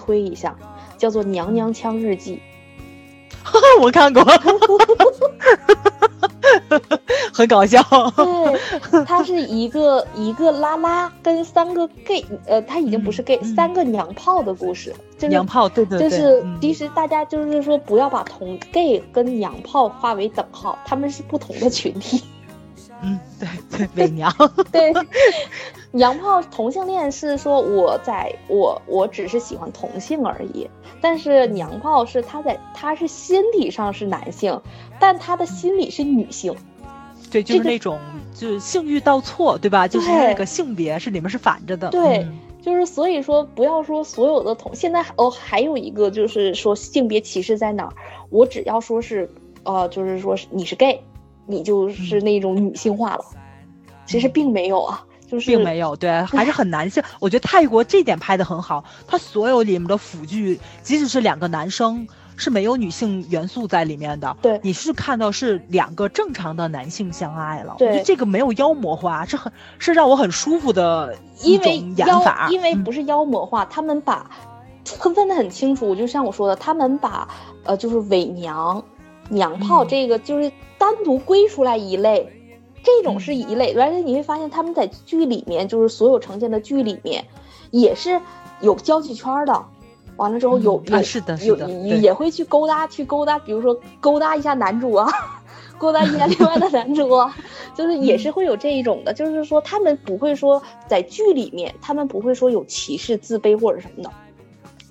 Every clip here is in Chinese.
推一下，叫做《娘娘腔日记 我看过，很搞笑。》。对，他是一个 一个拉拉跟三个 gay，呃，他已经不是 gay，、嗯三个娘炮的故事。就是娘炮，对对对，就是嗯其实大家就是说不要把同 gay 跟娘炮划为等号，他们是不同的群体。嗯，对 对，伪娘，对，娘炮同性恋是说我在我我只是喜欢同性而已，但是娘炮是他在他是心理上是男性，但他的心理是女性。对，就是这个那种就是性欲倒错，对吧？就是那个性别是里面是反着的。对嗯就是所以说，不要说所有的同，现在哦还有一个就是说性别歧视在哪儿？我只要说是呃，就是说是你是 gay，你就是那种女性化了，其实并没有啊，就是并没有，对，还是很男性。我觉得泰国这点拍的很好，它所有里面的腐剧，即使是两个男生，是没有女性元素在里面的。对你是看到是两个正常的男性相爱了。对这个没有妖魔化，是很是让我很舒服的一因为种演妖法。，嗯因为不是妖魔化，他们把分分的很清楚。就像我说的，他们把呃，就是伪娘、娘炮嗯这个就是单独归出来一类，这种嗯是一类。而且你会发现他们在剧里面，就是所有呈现的剧里面，也是有交际圈的。完了之后有啊是的是有的对也也会去勾搭去勾搭，比如说勾搭一下男主啊，勾搭一下另外的男主啊，就是也嗯是会有这一种的，就是说他们不会说在剧里面，他们不会说有歧视、自卑或者什么的。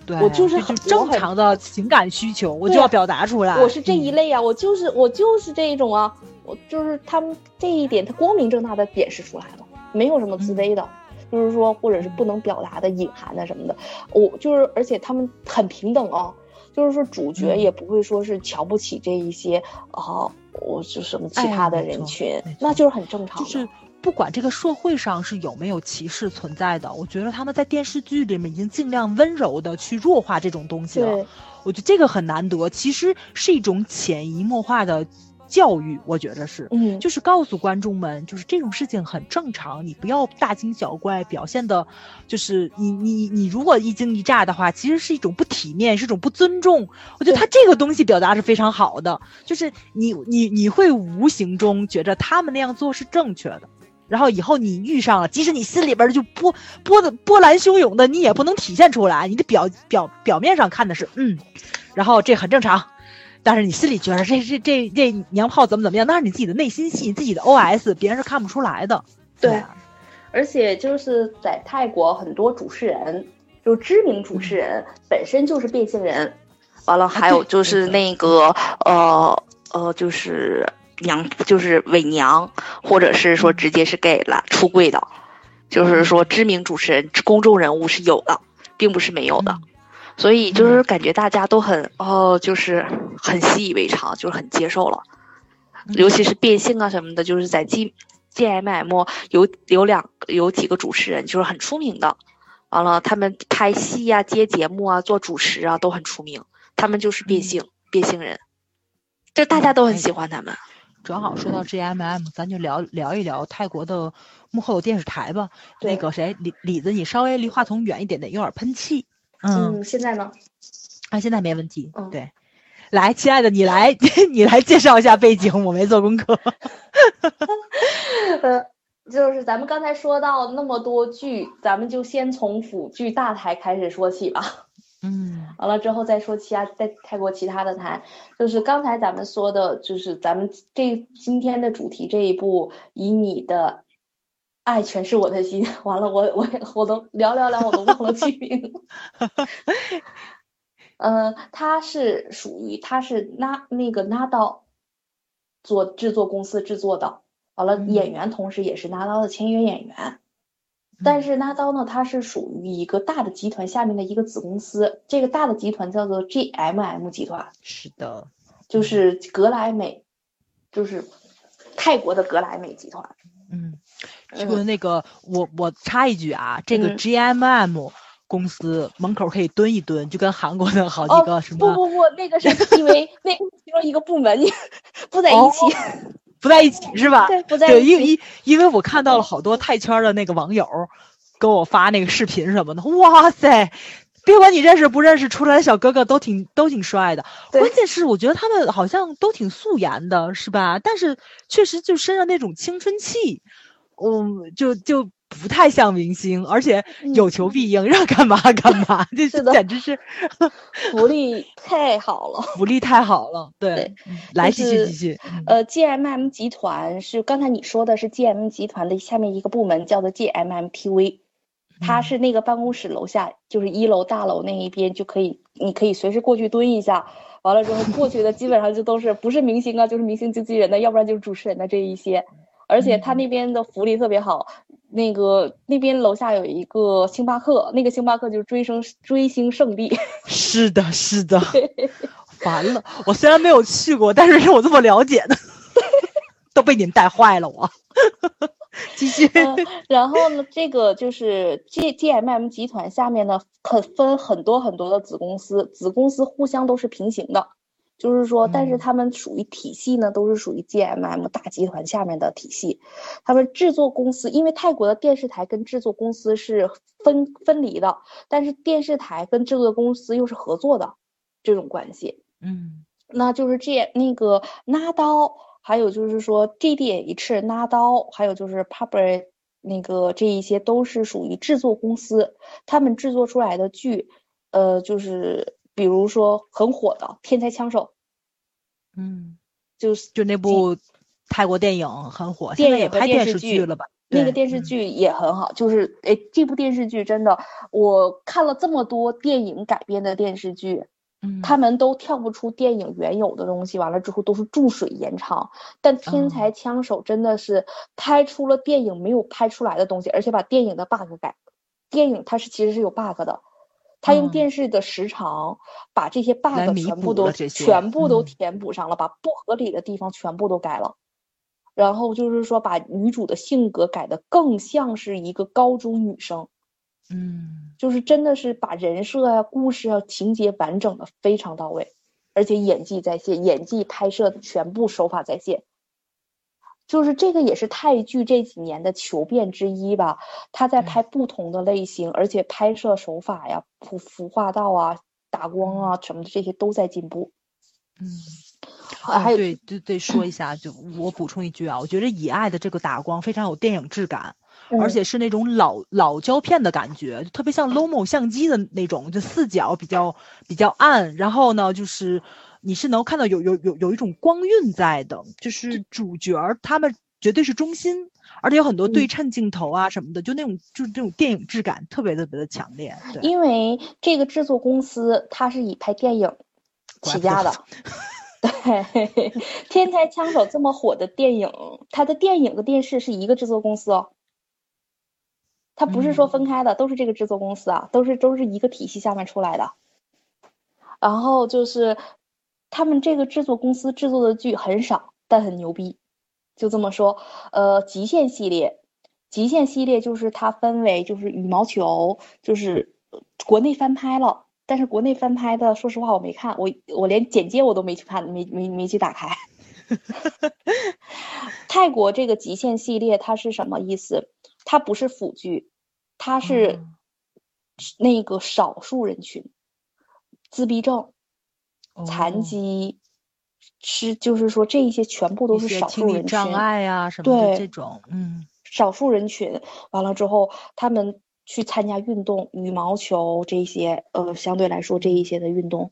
对，我就是这很正常的情感需求，我就要表达出来。我是这一嗯类啊，我就是我就是这一种啊，我就是他们这一点，他光明正大的显示出来了，没有什么自卑的。就是说，或者是不能表达的隐含的什么的，我就是，而且他们很平等啊，就是说主角嗯也不会说是瞧不起这一些啊、我就什么其哎他的人群，那就是很正常的。就是不管这个社会上是有没有歧视存在的，我觉得他们在电视剧里面已经尽量温柔的去弱化这种东西了。我觉得这个很难得，其实是一种潜移默化的教育，我觉得是。嗯，就是告诉观众们，就是这种事情很正常，你不要大惊小怪，表现的，就是你你你如果一惊一乍的话，其实是一种不体面，是一种不尊重。我觉得他这个东西表达是非常好的，就是你你你会无形中觉着他们那样做是正确的，然后以后你遇上了，即使你心里边就波波的波澜汹涌的，你也不能体现出来，你的表表表面上看的是嗯，然后这很正常。但是你心里觉得这这这这娘炮怎么怎么样，那是你自己的内心戏，自己的 OS，别人是看不出来的。对而且就是在泰国，很多主持人，就知名主持人本身就是变性人，完了还有就是那个呃呃，就是娘，就是伪娘，或者是说直接是 gay 了出柜的，就是说知名主持人、公众人物是有的，并不是没有的。嗯。所以就是感觉大家都很哦，就是很习以为常，就是很接受了。尤其是变性啊什么的，就是在 G G M M 有有两有几个主持人就是很出名的，完了他们拍戏呀、接节目啊、做主持啊都很出名，他们就是变性、变性人，就大家都很喜欢他们。正好说到 GMM，咱就聊聊一聊泰国的幕后电视台吧。那个谁，李李子，你稍微离话筒远一点点，有点喷气。嗯，现在呢？啊，现在没问题。嗯对，来，亲爱的，你来，你来介绍一下背景，我没做功课。呃，就是咱们刚才说到那么多剧，咱们就先从腐剧大台开始说起吧。嗯完了之后再说其他，在泰国其他的台，就是刚才咱们说的，就是咱们这今天的主题这一部，以你的爱诠释我的心。完了，我我我都聊聊聊，我都忘了剧名。呃，它是属于他是那那个拿到做制作公司制作的，完了嗯演员同时也是拿到的签约演员。但是拿刀呢，它是属于一个大的集团下面的一个子公司，这个大的集团叫做 GMM 集团，是的，就是格莱美，就是泰国的格莱美集团。嗯，嗯。说那个我我插一句啊，这个嗯。GMM 公司门口可以蹲一蹲，就跟韩国的好几哦个什么、不不不，那个是因为那其中一个部门 不在一哦。起，不在一起是吧？对，不在，一起。因因因为我看到了好多泰圈的那个网友给我发那个视频什么的，哇塞！别管你认识不认识，出来的小哥哥都挺都挺帅的。对关键是我觉得他们好像都挺素颜的，是吧？但是确实就身上那种青春气，嗯，就就不太像明星，而且有求必应，让干嘛 干嘛，这是简直是 福利太好了。福利太好了。对，来继续继续。嗯呃，GMM 集团是刚才你说的是 GMM 集团的下面一个部门，叫做 GMMTV。它嗯是那个办公室楼下，就是一楼大楼那一边就可以，你可以随时过去蹲一下。完了之后过去的基本上就都是不是明星啊，就是明星经纪人的，要不然就是主持人的这一些。而且他那边的福利特别好，那个那边楼下有一个星巴克，那个星巴克就是追星追星圣地。是的，是的，完了。我虽然没有去过，但是我这么了解的，都被你们带坏了我。继续，嗯，然后呢，这个就是 G GMM 集团下面呢，可分很多很多的子公司，子公司互相都是平行的，就是说，但是嗯他们属于体系呢，都是属于 GMM 大集团下面的体系。他们制作公司，因为泰国的电视台跟制作公司是分分离的，但是电视台跟制作公司又是合作的这种关系。嗯那就是这那个拿刀，还有就是说 GDH 拿刀，还有就是 Public 那个这一些都是属于制作公司，他们制作出来的剧，呃，就是比如说很火的《天才枪手嗯，》，就是就那部泰国电影很火，现在也电影和拍电视剧剧了吧？那个电视嗯剧也很好，就是哎，这部电视剧真的，我看了这么多电影改编的电视剧，嗯，他们都跳不出电影原有的东西，完了之后都是注水延长。但《天才枪手》真的是拍出了电影没有拍出来的东西，而且把电影的 bug 改。电影它是其实是有 bug 的，他用嗯电视的时长把这些 bug 全部都全部都嗯填补上了，把不合理的地方全部都改了。然后就是说，把女主的性格改得更像是一个高中女生。嗯就是真的是把人设啊、故事啊、情节完整的非常到位，而且演技在线，演技拍摄全部手法在线。就是这个也是泰剧这几年的求变之一吧，他在拍不同的类型，而且拍摄手法呀、服服化道啊、打光啊什么的这些都在进步。嗯。还还有哦对对对，说一下，就我补充一句啊，我觉得以爱的这个打光非常有电影质感，而嗯且是那种老老胶片的感觉，就特别像 Lomo 相机的那种，就四角比较比较暗，然后呢，就是你是能看到有有有有一种光晕在的，就是主角儿他们绝对是中心，而且有很多对嗯称镜头啊什么的，就那种就是这种电影质感特别特别的强烈。对，因为这个制作公司它是以拍电影 起家的。对，《天才枪手》这么火的电影，它的电影和电视是一个制作公司哦，它不是说分开的，都是这个制作公司啊，都是都是一个体系下面出来的。然后就是他们这个制作公司制作的剧很少，但很牛逼，就这么说。呃，极限系列，极限系列就是它分为就是羽毛球，就是呃国内翻拍了。但是国内翻拍的，说实话我没看，我我连简介我都没去看，没没没去打开。泰国这个极限系列它是什么意思？它不是腐剧，它是那个少数人群，自闭症、残哦疾，是就是说这一些全部都是少数人群。碍啊什么的对这种，嗯少数人群，完了之后，他们去参加运动，羽毛球这些，呃，相对来说这一些的运动，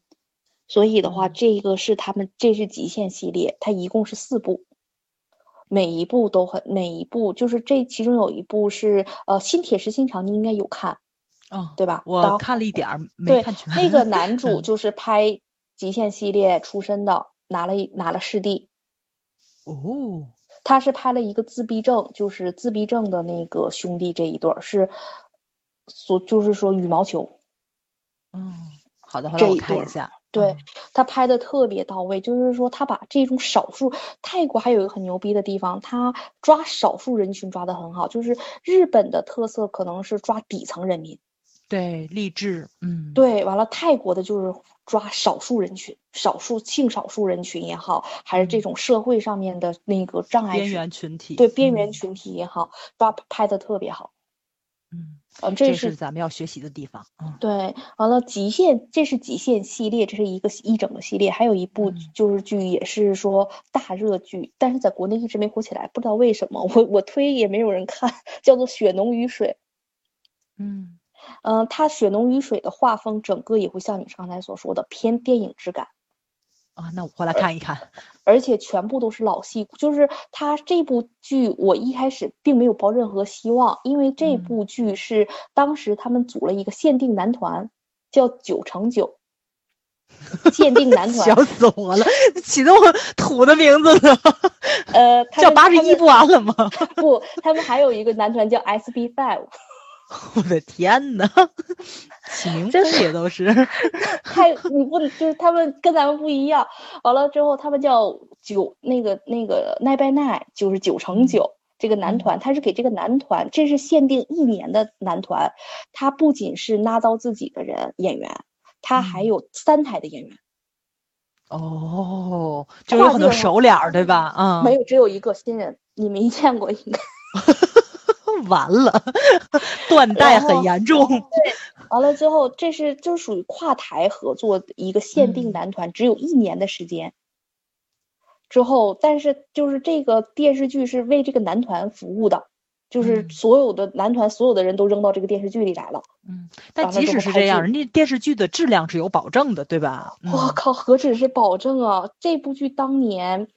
所以的话，嗯这个是他们这是极限系列，它一共是四部，每一部都很，每一部就是这其中有一部是呃《新铁石心肠》，你应该有看，哦，对吧？我看了一点儿，没对看全。那个男 主嗯就是拍极限系列出身的，拿了一拿了视帝。哦，他是拍了一个自闭症，就是自闭症的那个兄弟这一对儿是，所就是说羽毛球，嗯，好的好的，我看一下。对嗯他拍的特别到位，就是说他把这种少数，泰国还有一个很牛逼的地方，他抓少数人群抓得很好，就是日本的特色可能是抓底层人民，对，励志，嗯，对，完了泰国的就是抓少数人群，少数性少数人群也好，还是这嗯。种社会上面的那个障碍边缘群体，对边缘嗯。群体也好，抓拍的特别好。嗯，嗯，这这是是咱们要学习的地方，嗯。对，完了极限，这是极限系列，这是一个一整个系列，还有一部嗯。就是剧也是说大热剧，但是在国内一直没火起来，不知道为什么，我我推也没有人看，叫做《血浓于水》。嗯嗯、它《血浓于水》的画风整个也会像你刚才所说的偏电影质感。啊，那我过来看一看，而且全部都是老戏骨，就是他这部剧，我一开始并没有抱任何希望，因为这嗯部剧是当时他们组了一个限定男团，叫九乘九，限定男团笑团，死我了，起这么土的名字呢，呃，叫八十一不完了吗？不，他们还有一个男团叫 SB Five，我的天呐，起名 字也都是，太你不能就是他们跟咱们不一样，完了之后他们叫九那个那个 Nine by Nine，就是九乘九。这个男团，他是给这个男团，这是限定一年的男团，他不仅是拉到自己的人演员，他还嗯有三台的演员，哦，就有很多熟脸儿，对吧？嗯，没有只有一个新人，你没见过应该。完了，断代很严重。完了之后，这是就属于跨台合作的一个限定嗯男团，只有一年的时间。之后，但是就是这个电视剧是为这个男团服务的，就是嗯所有的男团所有的人都扔到这个电视剧里来了。嗯，但即使是这样，人家电视剧的质量是有保证的，对吧？嗯我靠，何止是保证啊！这部剧当年，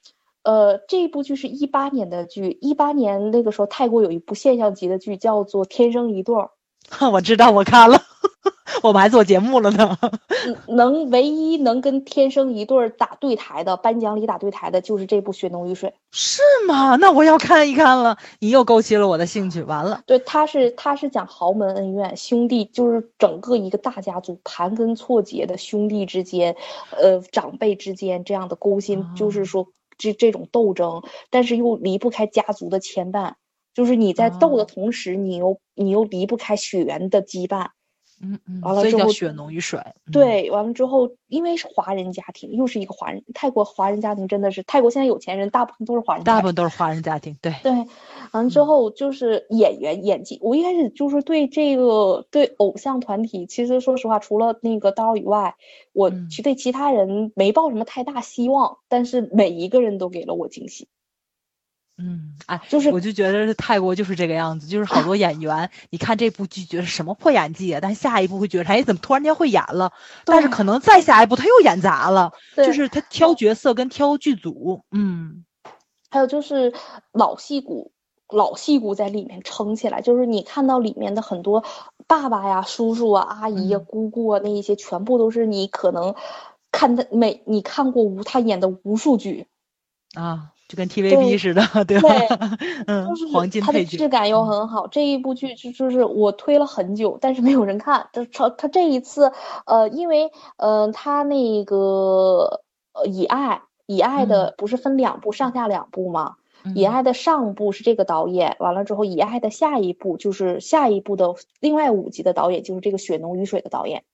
呃，这部剧是一八年的剧，一八年那个时候泰国有一部现象级的剧叫做《天生一对儿 》。我知道，我看了，我们还做节目了呢。嗯能唯一能跟天生一对儿打对台的颁奖礼打对台的就是这部《血浓于水》。是吗？那我要看一看了。你又勾起了我的兴趣。完了，对，他是他是讲豪门恩怨，兄弟就是整个一个大家族盘根错节的兄弟之间，呃，长辈之间这样的勾心，就是哦说这这种斗争，但是又离不开家族的牵绊，就是你在斗的哦同时，你又你又离不开血缘的羁绊。嗯嗯，完了之后血浓于水。嗯，对，完了之后，因为是华人家庭，又是一个华人，泰国华人家庭真的是，泰国现在有钱人大部分都是华人。大部分都是华人家庭。对，对，完了之嗯后就是演员演技，我一开始就是对这个对偶像团体，其实说实话，除了那个刀以外，我嗯其对其他人没抱什么太大希望，但是每一个人都给了我惊喜。嗯，哎，就是我就觉得泰国就是这个样子，就是好多演员，你看这部剧觉得什么破演技啊，但下一部会觉得，哎，怎么突然间会演了？但是可能再下一步他又演砸了，就是他挑角色跟挑剧组，嗯。还有就是老戏骨，老戏骨在里面撑起来，就是你看到里面的很多爸爸呀、叔叔啊、阿姨呀、嗯。姑姑啊，那一些全部都是你可能看的每你看过无他演的无数剧，啊，就跟 TVB 似的，对吧？嗯就，是黄金它的配角质感又嗯很好。这一部剧就就是我推了很久，但是没有人看。这他他这一次，呃，因为呃，他那个呃以爱以爱的不是分两部上下两部吗？以嗯爱的上部是这个导演，完了之后，以爱的下一部就是下一部的另外五集的导演就是这个血浓于水的导演。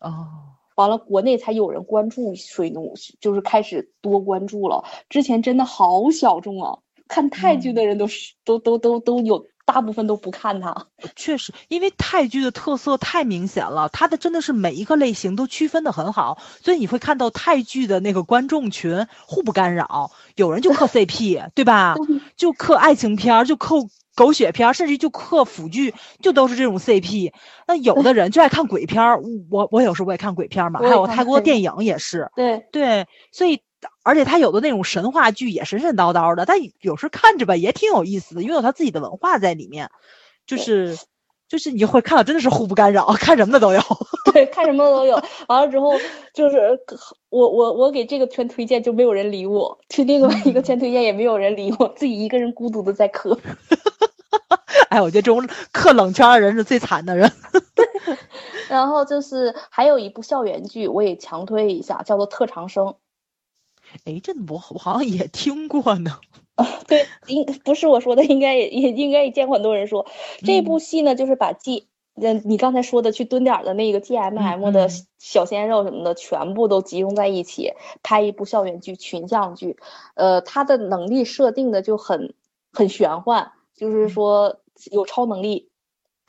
哦，完了，国内才有人关注水奴，就是开始多关注了。之前真的好小众啊，看泰剧嗯的人都是、都都都都有，大部分都不看它。确实，因为泰剧的特色太明显了，它的真的是每一个类型都区分的很好，所以你会看到泰剧的那个观众群互不干扰，有人就 磕 CP，对吧？就磕爱情片儿，就磕狗血片，甚至就克腐剧，就都是这种 CP。那有的人就爱看鬼片儿，我我有时候我也看鬼片嘛，还有泰国对电影也是，对，对，所以而且他有的那种神话剧也神神叨叨的，但有时候看着吧也挺有意思的，因为有他自己的文化在里面，就是就是你会看到真的是互不干扰，看什么的都有。对，看什么都有。完了之后，就是我我我给这个圈推荐就没有人理我，去另外一个圈推荐也没有人理我，自己一个人孤独的在磕。哎，我觉得这种磕冷圈的人是最惨的人。然后就是还有一部校园剧，我也强推一下，叫做《特长生》。哎，这我我好像也听过呢。对，应不是我说的，应该也也应该也见过很多人说这嗯部戏呢，就是把 G，嗯，你刚才说的去蹲点儿的那个 GMM 的嗯。小鲜肉什么的，全部都集中在一起拍一部校园剧、群像剧。呃，他的能力设定的就很很玄幻，就是说有超能力，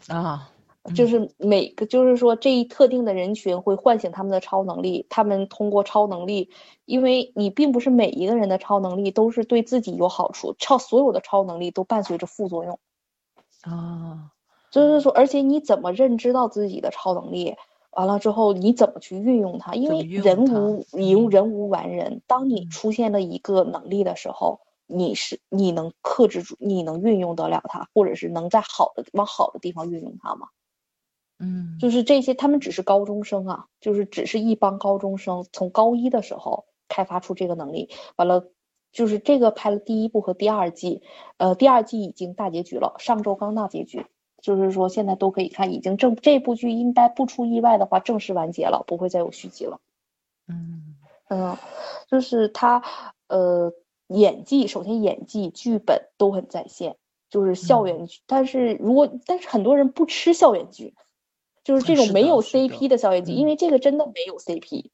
啊，嗯。就是每个，就是说这一特定的人群会唤醒他们的超能力，他们通过超能力，因为你并不是每一个人的超能力都是对自己有好处，超所有的超能力都伴随着副作用，啊，就是说，而且你怎么认知到自己的超能力，完了之后你怎么去运用它？因为人无人嗯人无完人，当你嗯出现了一个能力的时候。你是你能克制住，你能运用得了它，或者是能在好的往好的地方运用它吗？嗯，就是这些，他们只是高中生啊，就是只是一帮高中生，从高一的时候开发出这个能力，完了，就是这个拍了第一部和第二季，呃，第二季已经大结局了，上周刚大结局，就是说现在都可以看，已经正这部剧应该不出意外的话正式完结了，不会再有续集了。嗯嗯，就是他呃演技，首先演技、剧本都很在线，就是校嗯园剧。但是如果但是很多人不吃校园剧，就是这种没有 CP 的校园剧，因嗯为这个真的没有 CP。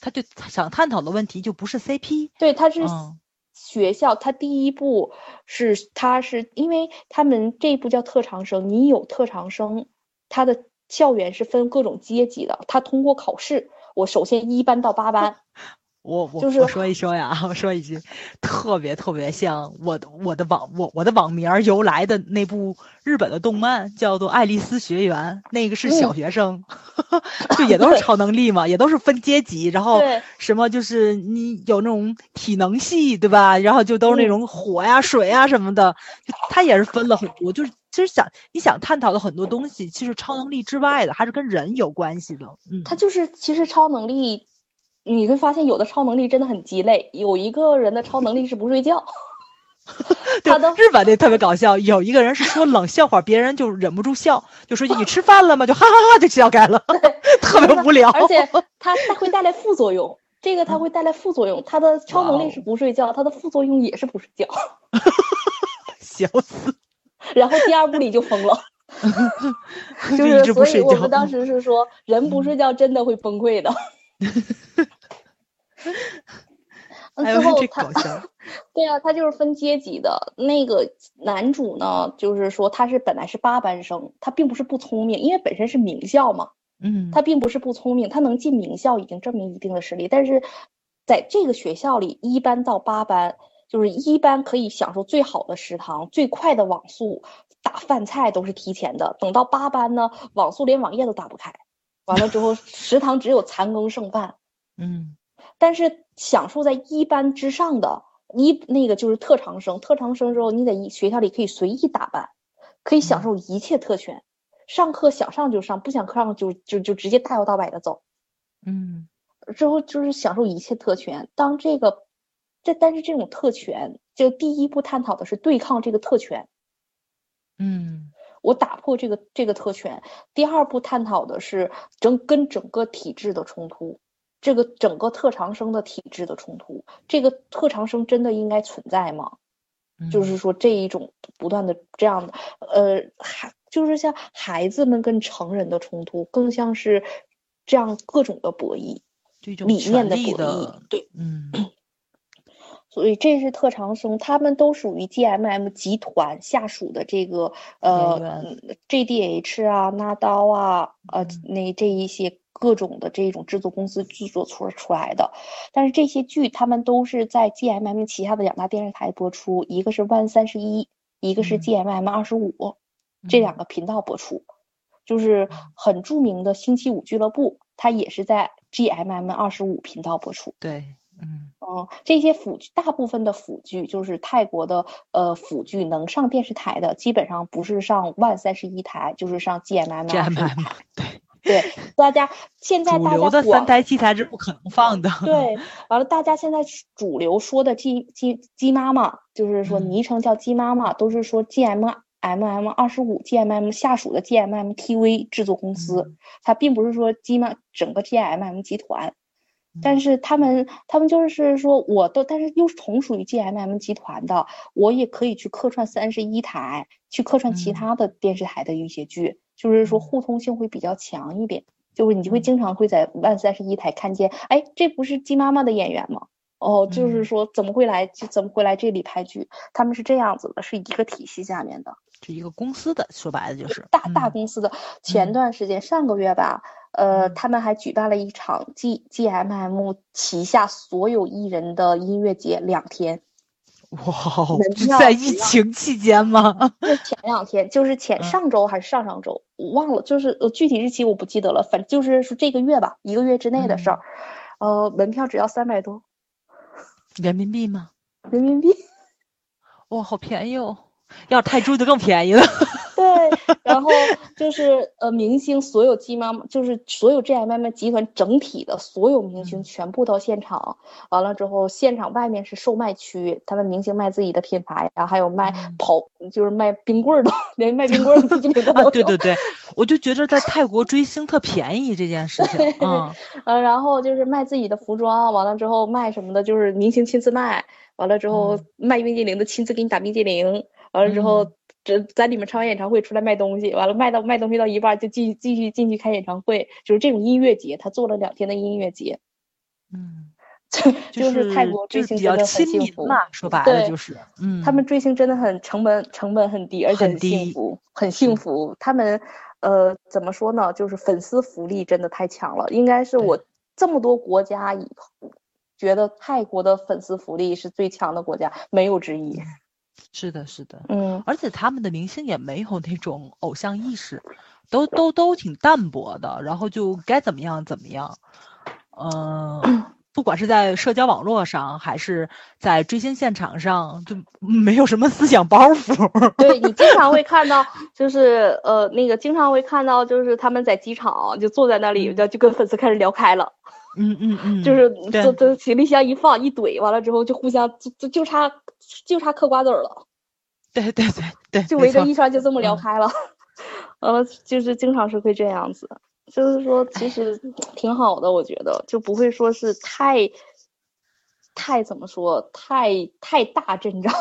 他就想探讨的问题就不是 CP，对，他是嗯学校，他第一步是他是因为他们这一步叫特长生，你有特长生，他的校园是分各种阶级的，他通过考试，我首先一班到八班。我我就是我说一说呀，我说一句，特别特别像我的我的网我我的网名儿由来的那部日本的动漫叫做《爱丽丝学园》，那个是小嗯。学生，就也都是超能力嘛，也都是分阶级，然后什么就是你有那种体能系对吧？然后就都是那嗯。种火呀、水呀什么的，就它也是分了很多，就是其实想你想探讨的很多东西，其实超能力之外的还是跟人有关系的，嗯，他就是其实超能力，你会发现有的超能力真的很鸡肋。有一个人的超能力是不睡觉，对他的日本那特别搞笑，有一个人是说冷笑话，别人就忍不住笑，就说你吃饭了吗？就哈哈哈就笑开了，特别无聊。而且 他他会带来副作用。这个他会带来副作用，他的超能力是不睡觉，他的副作用也是不睡觉。笑死，然后第二部里就疯了，就是所以直不睡觉。我们当时是说，人不睡觉真的会崩溃的。之后他搞笑，对啊，他就是分阶级的。那个男主呢，就是说他是本来是八班生，他并不是不聪明，因为本身是名校嘛，嗯，他并不是不聪明，他能进名校已经证明一定的实力。但是在这个学校里，一班到八班，就是一班可以享受最好的食堂、最快的网速，打饭菜都是提前的。等到八班呢，网速连网页都打不开，完了之后 食堂只有残羹剩饭。嗯但是享受在一班之上的一那个就是特长生，特长生之后你在一学校里可以随意打扮，可以享受一切特权，上课想上就上，不想上就就就直接大摇大摆的走，嗯之后就是享受一切特权。当这个这但是这种特权，就第一步探讨的是对抗这个特权，嗯我打破这个这个特权。第二步探讨的是整跟整个体制的冲突，这个整个特长生的体制的冲突。这个特长生真的应该存在吗？嗯，就是说这一种不断的这样的，呃，孩就是像孩子们跟成人的冲突，更像是这样各种的博弈，理念的博弈，，对。嗯所以这是特长生，他们都属于 GMM 集团下属的这个呃 JDH 啊、纳刀啊、呃嗯那这一些各种的这种制作公司制作出出来的。但是这些剧他们都是在 GMM 旗下的两大电视台播出，一个是 One 三十一，一个是嗯 GMM 二十五，这两个频道播出。就是很著名的星期五俱乐部，它也是在 GMM 二十五频道播出。对，嗯哦，这些腐剧大部分的腐剧就是泰国的呃腐剧能上电视台的，基本上不是上万三十一台，就是上 GMM GMM 对，对，大家现在主大家流的三台器材是不可能放的。对，完了大家现在主流说的鸡鸡鸡妈妈，就是说嗯昵称叫鸡妈妈，都是说 GMM MM 二十五 GMM 下属的 GMM TV 制作公司，嗯它并不是说 G M 整个 GMM 集团。嗯。但是他们他们就是说，我都但是又是同属于 GMM 集团的，我也可以去客串三十一台，去客串其嗯。他的电视台的一些剧，就是说嗯。互通性会比较强一点，就是你就会嗯。经常会在万三十一台看见，哎，这不是鸡妈妈的演员吗？哦，就是嗯说怎么会来就怎么会来这里拍剧？他们是这样子的，是一个体系下面的。是一个公司的，说白了就是大大嗯公司的。前嗯段时间上个月吧，呃，嗯他们还举办了一场 G GMM 旗下所有艺人的音乐节，两天。哇在疫情期间吗？就前两天，就是前嗯上周还是上上周，我忘了，就是呃具体日期我不记得了，反正就是说这个月吧，一个月之内的事儿。呃，门票只要三百多人民币吗？人民币。哇，好便宜哦！要是泰铢就更便宜了。对，然后就是呃，明星所有 G 妈妈，就是所有 GMM 集团整体的所有明星嗯。全部到现场，完了之后，现场外面是售卖区，他们明星卖自己的品牌，然后还有卖嗯。跑，就是卖冰棍儿的，连卖冰棍儿的冰淇淋的都啊，对对对，我就觉得在泰国追星特便宜这件事情，嗯。呃，然后就是卖自己的服装，完了之后卖什么的，就是明星亲自卖，完了之后嗯。卖冰激凌的亲自给你打冰激凌，完了之后嗯这在里面唱完演唱会出来卖东西，完了卖到卖东西到一半儿就继续继续进去开演唱会，就是这种音乐节，他做了两天的音乐节，嗯，就就是泰国追星真的很幸福。民嘛，说白了就是，嗯，他们追星真的很成本成本很低，而且很很幸福，很幸嗯福。他们呃怎么说呢？就是粉丝福利真的太强了，应该是我这么多国家以后觉得泰国的粉丝福利是最强的国家，没有之一。是的，是的，嗯，而且他们的明星也没有那种偶像意识，都都都挺淡薄的，然后就该怎么样怎么样，嗯、不管是在社交网络上，还是在追星现场上，就没有什么思想包袱。对你经常会 看到，就是呃那个经常会看到，就是他们在机场就坐在那里，就就跟粉丝开始聊开了。嗯嗯 嗯，就是对这这行李箱一放一怼，完了之后就互相就就就差就差嗑瓜子儿了，对对对对，就围着一圈就这么聊嗯。开了，呃，就是经常是会这样子，就是说其实挺好的，我觉得就不会说是太太怎么说太太大阵仗，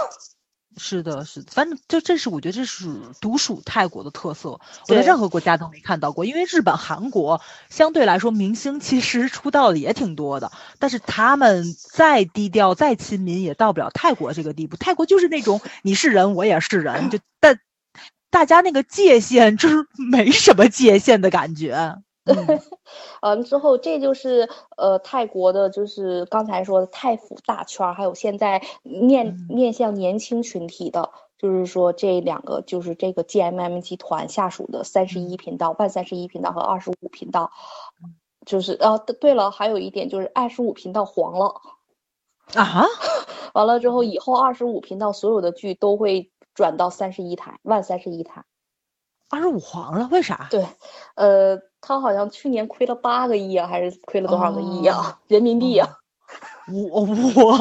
是的，是的，反正就这是我觉得这是独属泰国的特色，我在任何国家都没看到过。因为日本、韩国相对来说明星其实出道的也挺多的，但是他们再低调、再亲民也到不了泰国这个地步。泰国就是那种你是人，我也是人，就但大家那个界限就是没什么界限的感觉。嗯。完 了之后，这就是呃泰国的，就是刚才说的泰府大圈儿，还有现在面嗯。面向年轻群体的，就是说这两个就是这个 GMM 集团下属的三十一频道、万三十一频道和二十五频道，就是呃对了，还有一点就是二十五频道黄了，啊，完了之后以后二十五频道所有的剧都会转到三十一台，万三十一台。二十五黄了，为啥？对，呃，他好像去年亏了八个亿啊，还是亏了多少个亿啊、哦 人民币啊、我我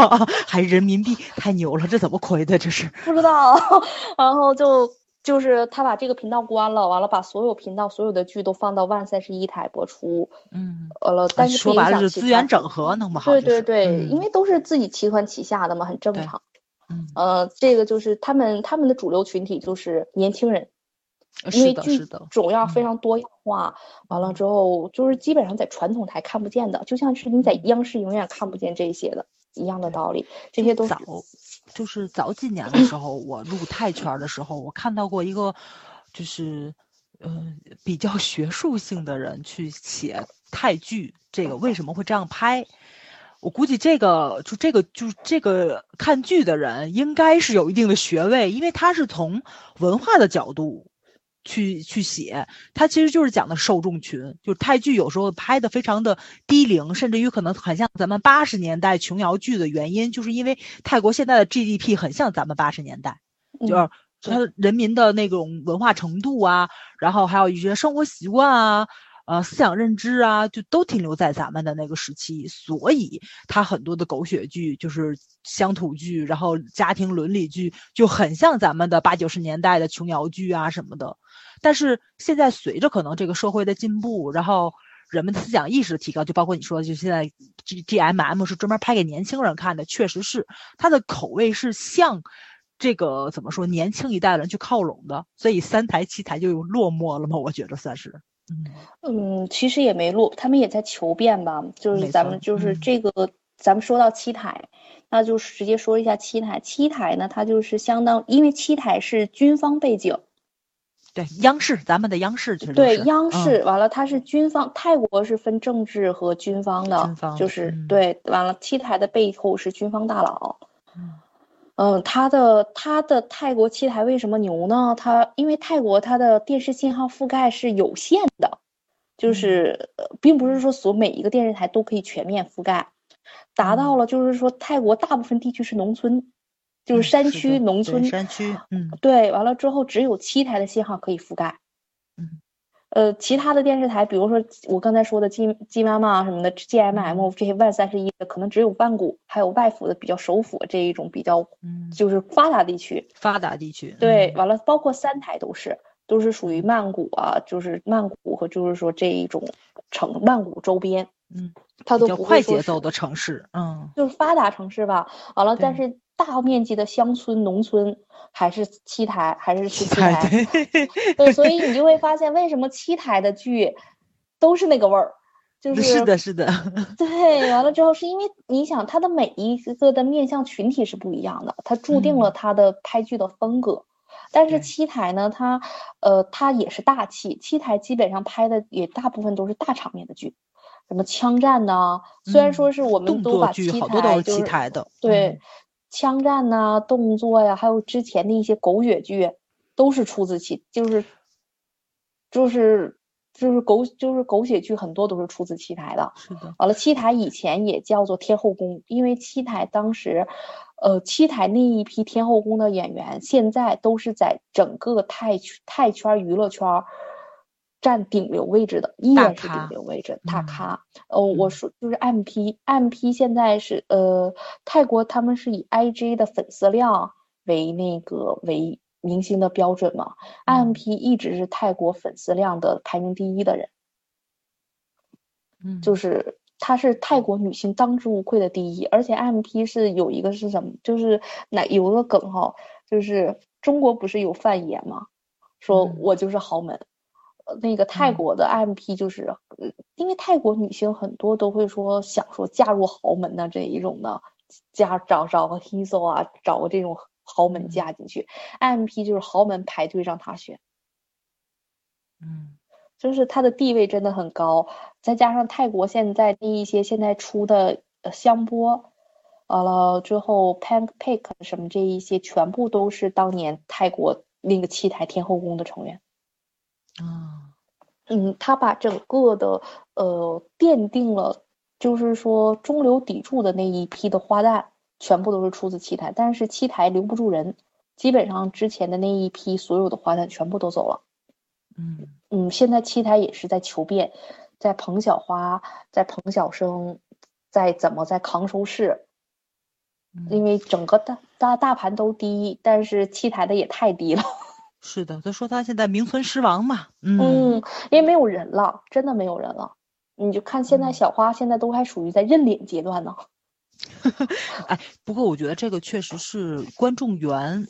还人民币太牛了，这怎么亏的？这是不知道，然后就就是他把这个频道关了，完了把所有频道所有的剧都放到万三十一台播出，嗯，完了，但是说白了资源整合弄不好对就是。对对，嗯因为都是自己集团旗下的嘛，很正常。嗯，呃，这个就是他们他们的主流群体就是年轻人，因，为剧的，种样非嗯常多样化，完了之后就是基本上在传统台看不见的，就像是你在嗯央视永远看不见这些的一样的道理，这些都早，就是早几年的时候，我入泰圈的时候，我看到过一个，就是呃比较学术性的人去写泰剧，这个为什么会这样拍？我估计这个就这个就这个看剧的人应该是有一定的学位，因为他是从文化的角度去去写，它其实就是讲的受众群，就是泰剧有时候拍的非常的低龄，甚至于可能很像咱们八十年代琼瑶剧的原因，就是因为泰国现在的 GDP 很像咱们八十年代，就嗯是他人民的那种文化程度啊，然后还有一些生活习惯啊，呃思想认知啊，就都停留在咱们的那个时期，所以他很多的狗血剧就是乡土剧，然后家庭伦理剧就很像咱们的八九十年代的琼瑶剧啊什么的。但是现在随着可能这个社会的进步，然后人们的思想意识的提高，就包括你说的，就现在 G G M M 是专门拍给年轻人看的，确实是它的口味是向这个怎么说年轻一代人去靠拢的，所以三台七台就有落寞了吗？我觉得算是，嗯嗯，其实也没落，他们也在求变吧。就是咱们就是嗯这个，咱们说到七台，那就是直接说一下七台。七台呢，它就是相当，因为七台是军方背景，对，央视咱们的央视其实对，就是央嗯。视完了，它是军方，泰国是分政治和军方的，军方就是、嗯。对，完了，七台的背后是军方大佬。嗯。嗯，它的它的泰国七台为什么牛呢？它因为泰国它的电视信号覆盖是有限的，就嗯。是、呃并不是说所每一个电视台都可以全面覆盖，达到嗯。了就是说泰国大部分地区是农村，就嗯是山区农村，山区，嗯对，完了之后只有七台的信号可以覆盖。嗯呃，其他的电视台，比如说我刚才说的 G G 妈妈什么的，GMM 这些万三十一的，可能只有万古，还有外府的比较首府这一种比较嗯，就是发达地区。发达地区，对，嗯完了，包括三台都是，都是属于曼谷啊，就是曼谷和就是说这一种城曼谷周边，嗯，它都快节奏的城市，嗯就是发达城市吧。完了，但是大面积的乡村、农村还是七台，还是十七哎台。对，对，所以你就会发现为什么七台的剧都是那个味儿，就 是是的，是的，对，完了之后是因为你想它的每一个的面向群体是不一样的，它注定了嗯它的拍剧的风格。但是七台呢，它呃它也是大气，七台基本上拍的也大部分都是大场面的剧，什么枪战呐、虽然说嗯是我们都把七台的，对嗯，枪战呐、动作呀，还有之前的一些狗血剧，都是出自其，就是就是就是狗就是狗血剧，很多都是出自七台的。是的，完了，七台以前也叫做天后宫，因为七台当时，呃，七台那一批天后宫的演员，现在都是在整个泰圈泰圈娱乐圈儿占顶流位置的，依大然是顶流位置，大嗯咖。呃，我嗯说就是 MP，MP 现在是呃，泰国他们是以 IG 的粉丝量为那个为明星的标准嘛嗯，MP 一直是泰国粉丝量的排名第一的人。嗯，就是她是泰国女性当之无愧的第一，而且 MP 是有一个是什么，就是哪有个梗哈，就是中国不是有范爷吗？说嗯我就是豪门，呃，那个泰嗯国的 MP 就是，呃，因为泰国女性很多都会说想说嫁入豪门的这一种的，嫁找找个 Hiso 啊，找个这种豪门嗯嫁进去，MP 就是豪门排队让她选。嗯就是她的地位真的很高，再加上泰国现在那一些现在出的呃香波，完了之后 Pancake 什么这一些，全部都是当年泰国那个七台天后宫的成员。啊，嗯，他把整个的呃奠定了，就是说中流砥柱的那一批的花旦，全部都是出自七台，但是七台留不住人，基本上之前的那一批所有的花旦全部都走了。嗯嗯，现在七台也是在求变，在彭小花，在彭小生，在怎么在扛收视，因嗯，为整个大大大盘都低，但是七台的也太低了。是的，他说他现在名存实亡嘛，嗯嗯，因为没有人了，真的没有人了。你就看现在嗯小花现在都还属于在认领阶段呢。哎，不过我觉得这个确实是观众缘，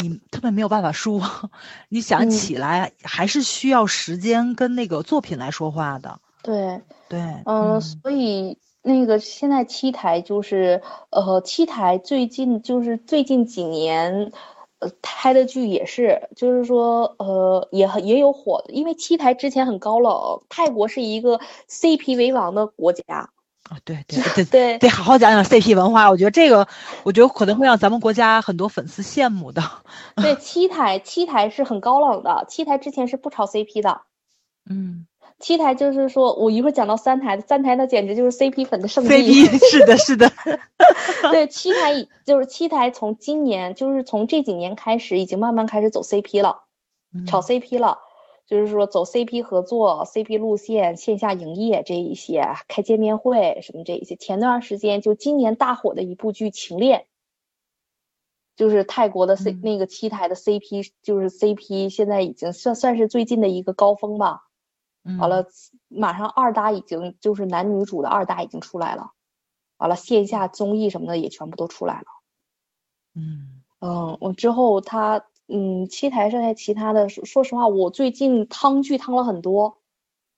你他们没有办法说，你想嗯起来还是需要时间跟那个作品来说话的。对，对，嗯，所以那个现在七台就是呃，七台最近就是最近几年。呃，拍的剧也是，就是说，呃，也很也有火的，因为七台之前很高冷，泰国是一个 CP 为王的国家，啊，对 对对对得好好讲讲 CP 文化，我觉得这个，我觉得可能会让咱们国家很多粉丝羡慕的。对，七台七台是很高冷的，七台之前是不炒 CP 的，嗯七台就是说我一会儿讲到三台，三台那简直就是 CP 粉的圣地。，CP 是的，是的，对，七台已就是七台从今年就是从这几年开始，已经慢慢开始走 CP 了，炒嗯 CP 了。就是说走 CP 合作、CP 路线、线下营业这一些，开见面会什么这一些。前段时间就今年大火的一部剧《情恋》，就是泰国的 C、嗯那个七台的 CP，就是 CP 现在已经算算是最近的一个高峰吧。嗯完了，马上二搭已经就是男女主的二搭已经出来了，完了线下综艺什么的也全部都出来了。嗯嗯，我之后他嗯七台上还其他的，说说实话，我最近汤剧汤了很多，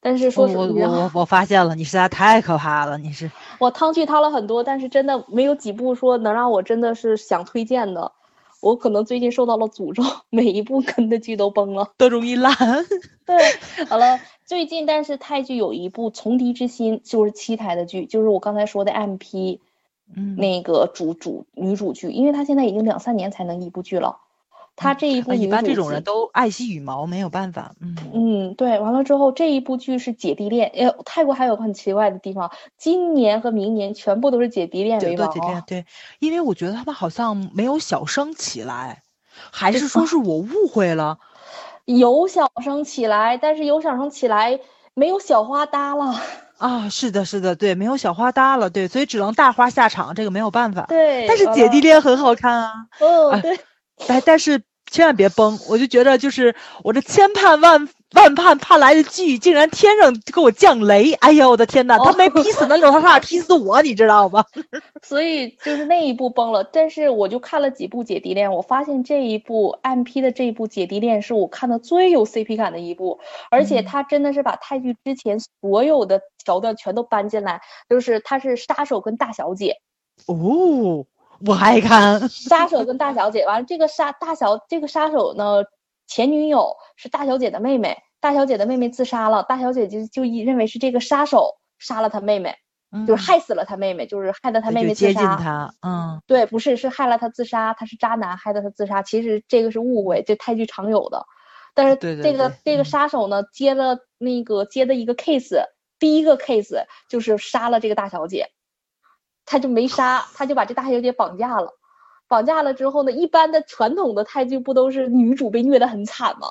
但是说实我你知道我我我发现了，你实在太可怕了，你是我汤剧汤了很多，但是真的没有几部说能让我真的是想推荐的。我可能最近受到了诅咒，每一部跟的剧都崩了。都容易烂。对，好了，最近但是泰剧有一部《从敌之心》，就是七台的剧，就是我刚才说的 MP 嗯，那个主主女主剧，因为她现在已经两三年才能一部剧了。她这一部啊一般这种人都爱惜羽毛，没有办法。嗯嗯，对，完了之后这一部剧是姐弟恋，呃，泰国还有个很奇怪的地方，今年和明年全部都是姐弟恋对为王哦。对对对，因为我觉得他们好像没有小生起来，还是说是我误会了？有小生起来，但是有小生起来没有小花搭了。啊，是的，是的，对，没有小花搭了，对，所以只能大花下场，这个没有办法。对，但是姐弟恋很好看啊，哦，哎对，哎但是千万别崩，我就觉得就是我这千盼万万盼盼来的剧，竟然天上给我降雷！哎呀，我的天呐，他哦没劈死那种，他差点劈死我，你知道吗？所以就是那一部崩了。但是我就看了几部姐弟恋，我发现这一部 MP 的这一部姐弟恋是我看的最有 CP 感的一部，而且嗯他真的是把泰剧之前所有的桥段全都搬进来，就是他是杀手跟大小姐。哦，我爱看。杀手跟大小姐，完了这个杀大小这个杀手呢，前女友是大小姐的妹妹，大小姐的妹妹自杀了，大小姐就就以认为是这个杀手杀了她妹妹，就是害死了她妹妹，就是害得她妹妹自杀接近嗯对，不是，是害了她自杀，他是渣男，害得她自杀。其实这个是误会，这泰剧常有的。但是这个对这个嗯杀手呢，接了那个接的一个 case，第一个 case 就是杀了这个大小姐，他就没杀，他就把这大小姐绑架了。绑架了之后呢，一般的传统的泰剧不都是女主被虐得很惨吗？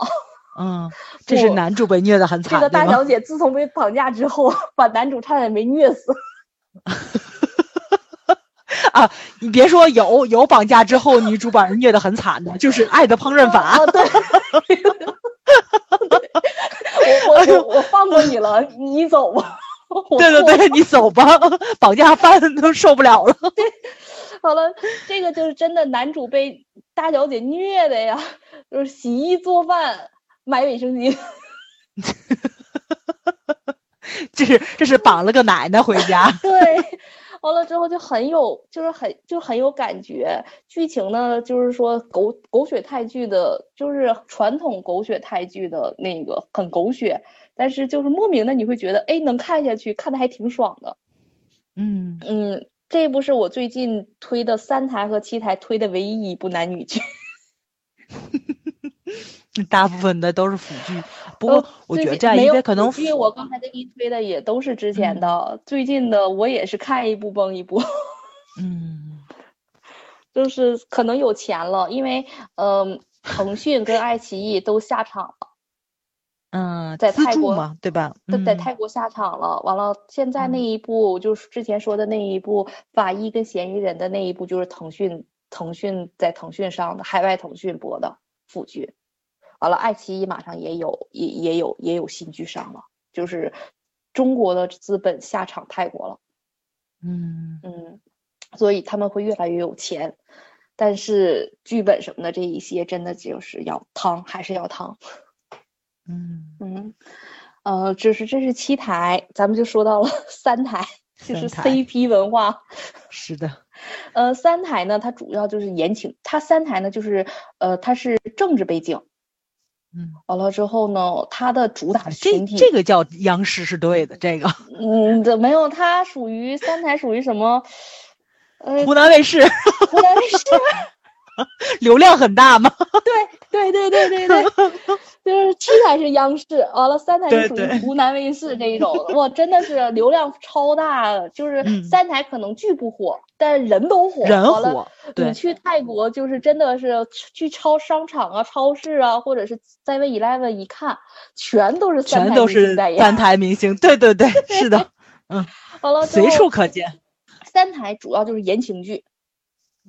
嗯，这是男主被虐的很惨，这个大小姐自从被绑架之后，把男主差点没虐死。啊，你别说有有绑架之后女主把人虐得很惨的，就是《爱的烹饪法》啊，对，我我我我放过你了，你走吧。对对对，你走吧，绑架犯都受不了了。好了，这个就是真的，男主被大小姐虐的呀，就是洗衣做饭、买卫生巾。这是这是绑了个奶奶回家。对，完了之后就很有，就是很就很有感觉。剧情呢，就是说狗狗血泰剧的，就是传统狗血泰剧的那个很狗血，但是就是莫名的你会觉得，哎，能看下去，看的还挺爽的。嗯，嗯，这一部是我最近推的三台和七台推的唯一一部男女剧。大部分的都是腐剧，不呃过我觉得这样，因为可能因为我刚才给你推的也都是之前嗯。的，最近的我也是看一部崩一部，嗯。就是可能有钱了，因为嗯、腾讯跟爱奇艺都下场了，嗯，资在泰国助嘛，对吧？在在嗯泰国下场了。完了，现在那嗯一部就是之前说的那一部法医跟嫌疑人的那一部，就是腾讯腾讯在腾讯上的海外腾讯播的腐剧。完了，爱奇艺马上也有也也有也有新剧上了，就是中国的资本下场泰国了。嗯嗯，所以他们会越来越有钱，但是剧本什么的这一些真的就是要汤，还是要汤。嗯，嗯，呃，这是这是七台，咱们就说到了 三台，就是 CP 文化。是的，呃，三台呢，它主要就是言情，它三台呢就是呃，它是政治背景。嗯，完了之后呢，它的主打这群体，这个叫央视是对的，这个 嗯，这没有，它属于三台属于什么？呃，湖南卫视湖南卫视。流量很大吗。对对对对对对，就是七台是央视，完了三台是属于湖南卫视这一种，哇，真的是流量超大，就是嗯三台可能剧不火，但人都火，人火，你去泰国就是真的是去超商场啊、超市啊，或者是 Seven Eleven 一看，全都是三台全都是明星代言。三台明星，对对对，是的，嗯完了随处可见。三台主要就是言情剧，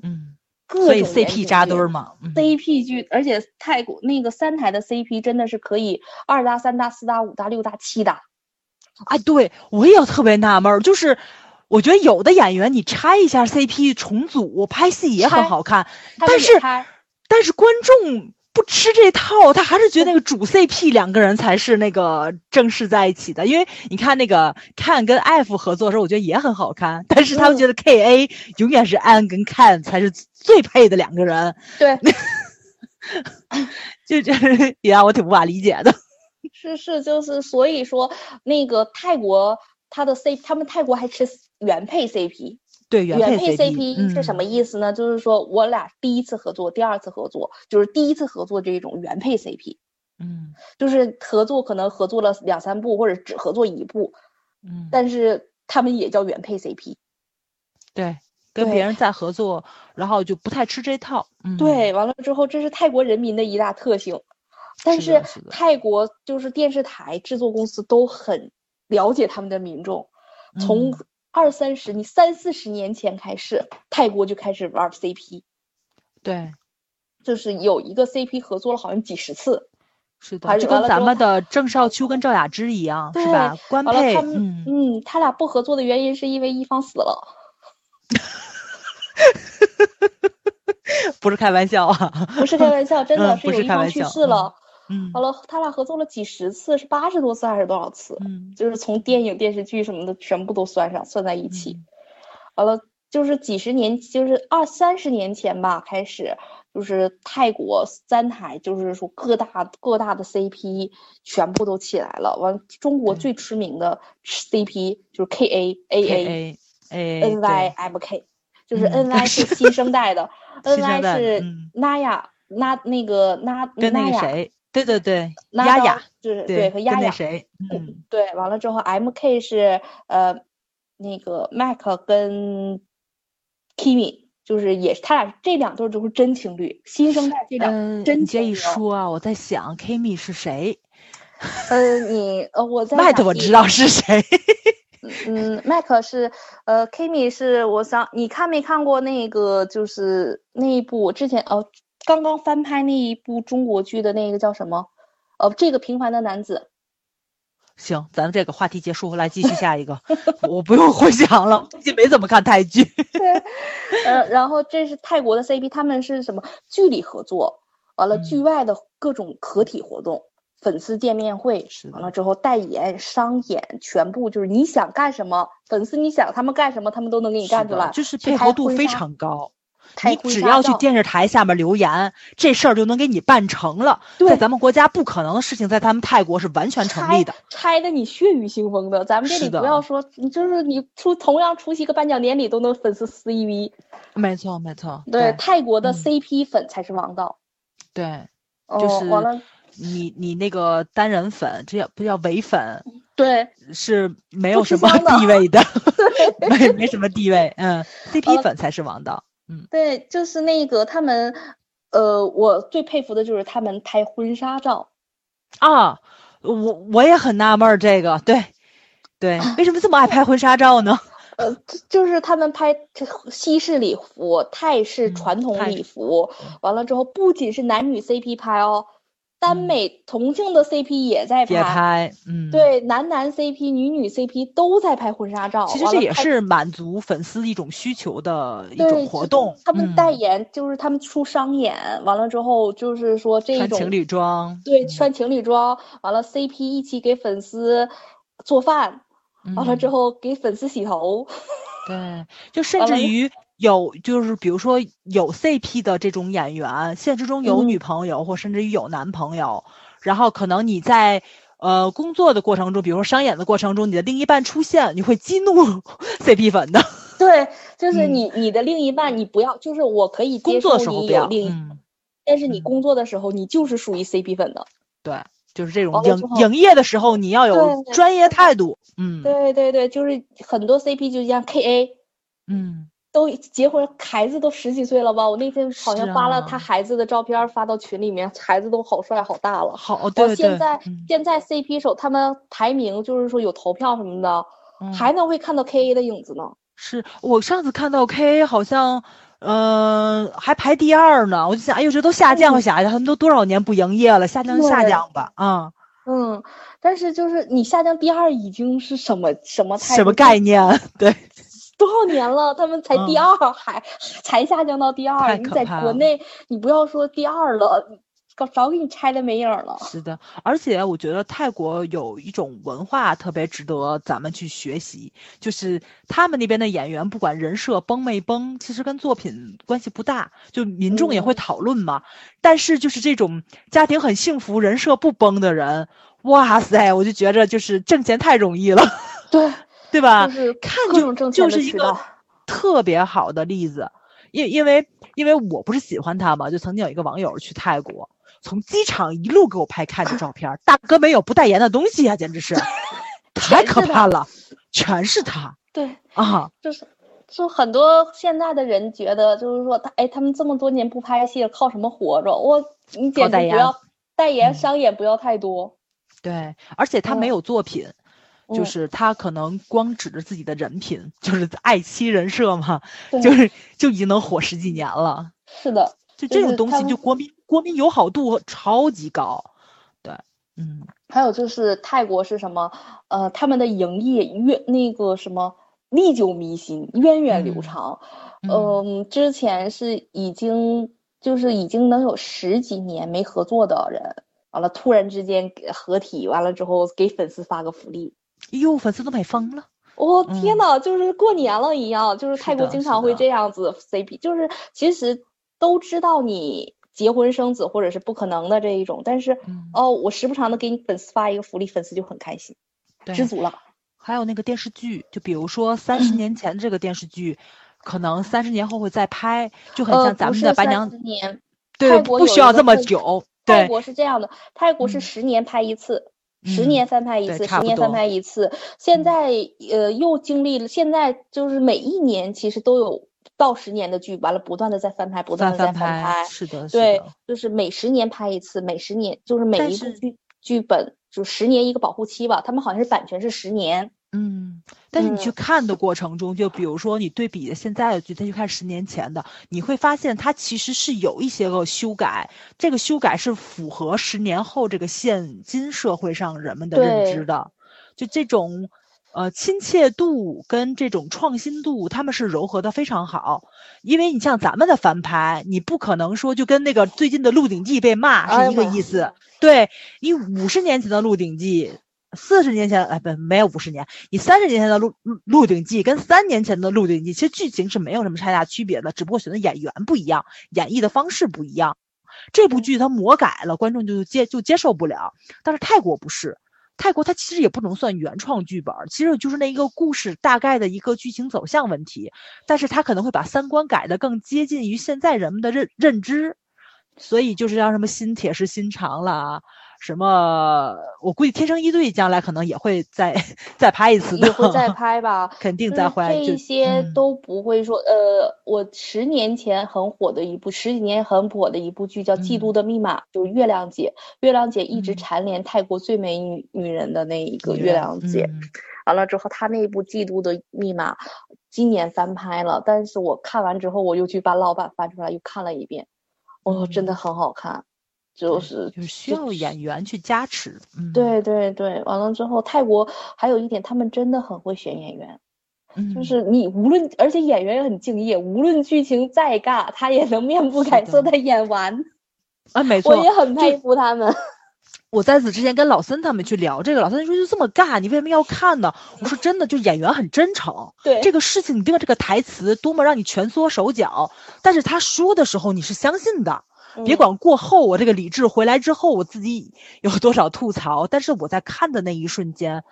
嗯，各所以 CP 扎堆儿嘛。嗯 CP 剧，而且泰国那个三台的 CP 真的是可以二搭、三搭、四搭、五搭、六搭、七搭。哎，对我也特别纳闷儿，就是我觉得有的演员你拆一下 CP 重组拍戏也很好看，但是但是观众不吃这套，他还是觉得那个主 CP 两个人才是那个正式在一起的。因为你看那个 Can 跟 F 合作的时候，我觉得也很好看，但是他们嗯觉得 KA 永远是 An 跟 Can 才是最配的两个人，对，就这也让我挺无法理解的。是是，就是所以说那个泰国他的 C，他们泰国还吃原配 CP，对原原配配 CP 是什么嗯意思呢？就是说我俩第一次合作，第二次合作，就是第一次合作这种原配 CP，嗯就是合作可能合作了两三部或者只合作一部，嗯，但是他们也叫原配 CP。对，跟别人在合作，然后就不太吃这套。嗯，对，完了之后，这是泰国人民的一大特性。但是泰国就是电视台制作公司都很了解他们的民众，从嗯二三十、你三四十年前开始，泰国就开始玩 CP，对，就是有一个 CP 合作了好像几十次。是的，还就是跟咱们的郑少秋跟赵雅芝一样，是对吧？官配，他们，嗯，嗯，他俩不合作的原因是因为一方死了。不是开玩笑啊。不是开玩笑，真的嗯是是有一方去世了。嗯完了，他俩合作了几十次，是八十多次还是多少次？嗯就是从电影、电视剧什么的全部都算上，算在一起。嗯完了，就是几十年，就是二三十年前吧，开始就是泰国三台，就是说各大各大的 CP 全部都起来了。完，中国最知名的 CP 就是 KA、AA、，A A A NY、MK，就是嗯 NY 是新生代的 新生代，NY 是嗯 Naya 那那个那跟那个 Naya 谁，对对对，拉到丫丫，就是对，跟和丫丫谁，嗯，对，完了之后，MK 是呃那个 Mac 跟 Kimi，就是也是他俩这两对儿都是真情侣，新生代这两嗯，真你这一。说啊，我在想 Kimi 是谁呃，你呃我在想你我知道是谁，嗯，Mac 是呃，Kimi 是我想你看没看过那个就是那一部我之前哦刚刚翻拍那一部中国剧的那个叫什么？呃，这个平凡的男子。行，咱们这个话题结束，来继续下一个，我不用回想了，最近没怎么看泰剧，呃，然后这是泰国的 CP，他们是什么剧里合作，完了剧嗯外的各种合体活动、粉丝见面会，完了之后代言、商演，全部就是你想干什么，粉丝你想他们干什么，他们都能给你干出来，就是配合度非常高。拍你只要去电视台下面留言，这事儿就能给你办成了。在对咱们国家不可能的事情，在他们泰国是完全成立的。拆的你血雨腥风的。咱们这里不要说，你就是你出同样出席一个颁奖典礼都能粉丝撕一逼。没错，没错。对，泰国的嗯 CP 粉才是王道。对，哦，就是完了，你你那个单人粉，这叫不叫伪粉？对，是没有什么地位的，没没什么地位。嗯，CP 呃粉才是王道。嗯，对，就是那个他们，呃，我最佩服的就是他们拍婚纱照。啊，我我也很纳闷儿，这个对对，为什么这么爱拍婚纱照呢？呃，就就是他们拍这西式礼服、泰式嗯传统礼服，完了之后不仅是男女 CP 拍哦，耽嗯美同性的 CP 也在也拍，嗯，。对，男男 CP、女女 CP 都在拍婚纱照。其实这也是满足粉丝一种需求的一种活动。他们代嗯言就是他们出商演，完了之后就是说这种情侣装，对，嗯穿情侣装，完了 CP 一起给粉丝做饭，完了之嗯后给粉丝洗头。对，就甚至于有就是比如说有 CP 的这种演员，现实中有嗯女朋友，或甚至于有男朋友，然后可能你在呃工作的过程中，比如说商演的过程中，你的另一半出现，你会激怒 CP 粉的。对，就是嗯你你的另一半，你不要，就是我可以接工作的受时候不要，你有另一，嗯，但是你嗯工作的时候，你就是属于 CP 粉的。对，就是这种营营业的时候，你要有专业态度。嗯对对对，就是很多 CP 就像 KA 嗯，都结婚，孩子都十几岁了吧？我那天好像发了他啊孩子的照片发到群里面，孩子都好帅好大了。好，哦，对对对，现在嗯现在 CP 手他们排名就是说有投票什么的，嗯还能会看到 KA 的影子呢。是我上次看到 KA 好像，嗯、还排第二呢，我就想，哎呦，这都下降嗯下降，他们都多少年不营业了，下降就下降吧，啊、嗯，但是就是你下降第二已经是什么什么态什么概念？对，多少年了，他们才第嗯二，还才下降到第二。你在国内，你不要说第二了，早早给你拆的没影儿了。是的，而且我觉得泰国有一种文化特别值得咱们去学习，就是他们那边的演员不管人设崩没崩，其实跟作品关系不大，就民众也会嗯讨论嘛。但是就是这种家庭很幸福、人设不崩的人，哇塞，我就觉着就是挣钱太容易了，对，对吧？就是看就就是一个。特别好的例子，因因为因为我不是喜欢他嘛，就曾经有一个网友去泰国，从机场一路给我拍看着照片，大哥没有不代言的东西呀、简直是 太可怕了，全是他对，啊！就是就很多现在的人觉得，就是说他哎，他们这么多年不拍戏了，靠什么活着？我你简直不要代言嗯商演不要太多。对，而且他没嗯有作品。就嗯是他可能光指着自己的人品，就是爱妻人设嘛，就是就已经能火十几年了。是的，就就这种东西，就国民国民友好度超级高。对，嗯，还有就是泰国是什么？呃，他们的营业越那个什么历久弥新，源远流嗯长。嗯嗯，之前是已经就是已经能有十几年没合作的人，完了突然之间合体，完了之后给粉丝发个福利。哟，粉丝都买疯了。我、天嗯呐，就是过年了一样，就是是泰国经常会这样子 CP，就是其实都知道你结婚生子或者是不可能的这一种，但是、嗯哦，我时不常的给你粉丝发一个福利，粉丝就很开心，对知足了。还有那个电视剧，就比如说 三十年前这个电视剧，可能三十年后会再拍，就很呃，像咱们的白娘，十年，对，不需要这么久。对，泰国是这样的，泰国是嗯十年拍一次，十嗯年翻拍一次，十年翻拍一次。现嗯在呃又经历了，现在就是每一年其实都有到十年的剧，完了不断的在翻拍，不断的在翻翻拍，拍。是的，对的，就是每十年拍一次，每十年就是每一部剧剧本就十年一个保护期吧，他们好像是版权是十年。嗯，但是你去嗯看的过程中，就比如说你对比现在的剧，再去看十年前的，你会发现它其实是有一些个修改，这个修改是符合十年后这个现今社会上人们的认知的，就这种。呃，亲切度跟这种创新度，他们是糅合的非常好。因为你像咱们的翻拍，你不可能说就跟那个最近的《鹿鼎记》被骂是一个意思。对你五十年前的《鹿鼎记》，四十年前哎不没有五十年，你三十年前的鹿鹿《鼎记》跟三年前的《鹿鼎记》，其实剧情是没有什么太大区别的，只不过选的演员不一样，演绎的方式不一样。这部剧它魔改了，观众就接就接受不了。但是泰国不是，泰国它其实也不能算原创剧本，其实就是那一个故事大概的一个剧情走向问题，但是它可能会把三观改得更接近于现在人们的认认知，所以就是像什么新铁石心肠了。什么？我估计《天生一对》将来可能也会再再拍一次的，也会再 拍吧，肯定再拍。这些嗯都不会说，呃，我十年前很火的一部，十几年很火的一部剧叫《嫉妒嗯的密码》，就是月亮姐，月亮姐一直嗯蝉联泰国最美女女人的那一个月亮姐。嗯 完了之后，她那部《嫉妒的密码》今年翻拍了，但是我看完之后，我又去把老版翻出来又看了一遍，哦，真的嗯很好看，就是就是需要演员去加持。嗯，对对对，完了之后，泰国还有一点，他们真的很会选演员。嗯，就是你无论，而且演员也很敬业，无论剧情再尬，他也能面不改色的的演完。啊，没错，我也很佩服他们。我在此之前跟老森他们去聊这个，老森说就这么尬，你为什么要看呢？我说真的，就演员很真诚，对，这个事情你盯着这个台词多么让你蜷缩手脚，但是他说的时候你是相信的，别嗯管过后我这个理智回来之后我自己有多少吐槽，但是我在看的那一瞬间，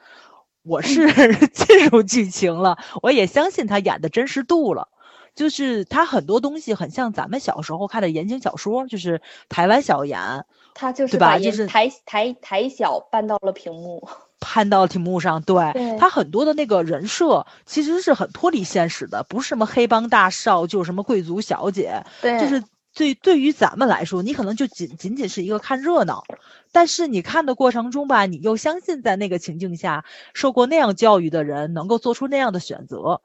我是 进入剧情了，我也相信他演的真实度了。就是他很多东西很像咱们小时候看的言情小说，就是台湾小言他就是对吧把就是颜台台台小搬到了屏幕。攀到屏幕上，对对他很多的那个人设其实是很脱离现实的，不是什么黑帮大少，就是什么贵族小姐，对就是对对于咱们来说，你可能就仅仅仅是一个看热闹，但是你看的过程中吧，你又相信在那个情境下受过那样教育的人能够做出那样的选择，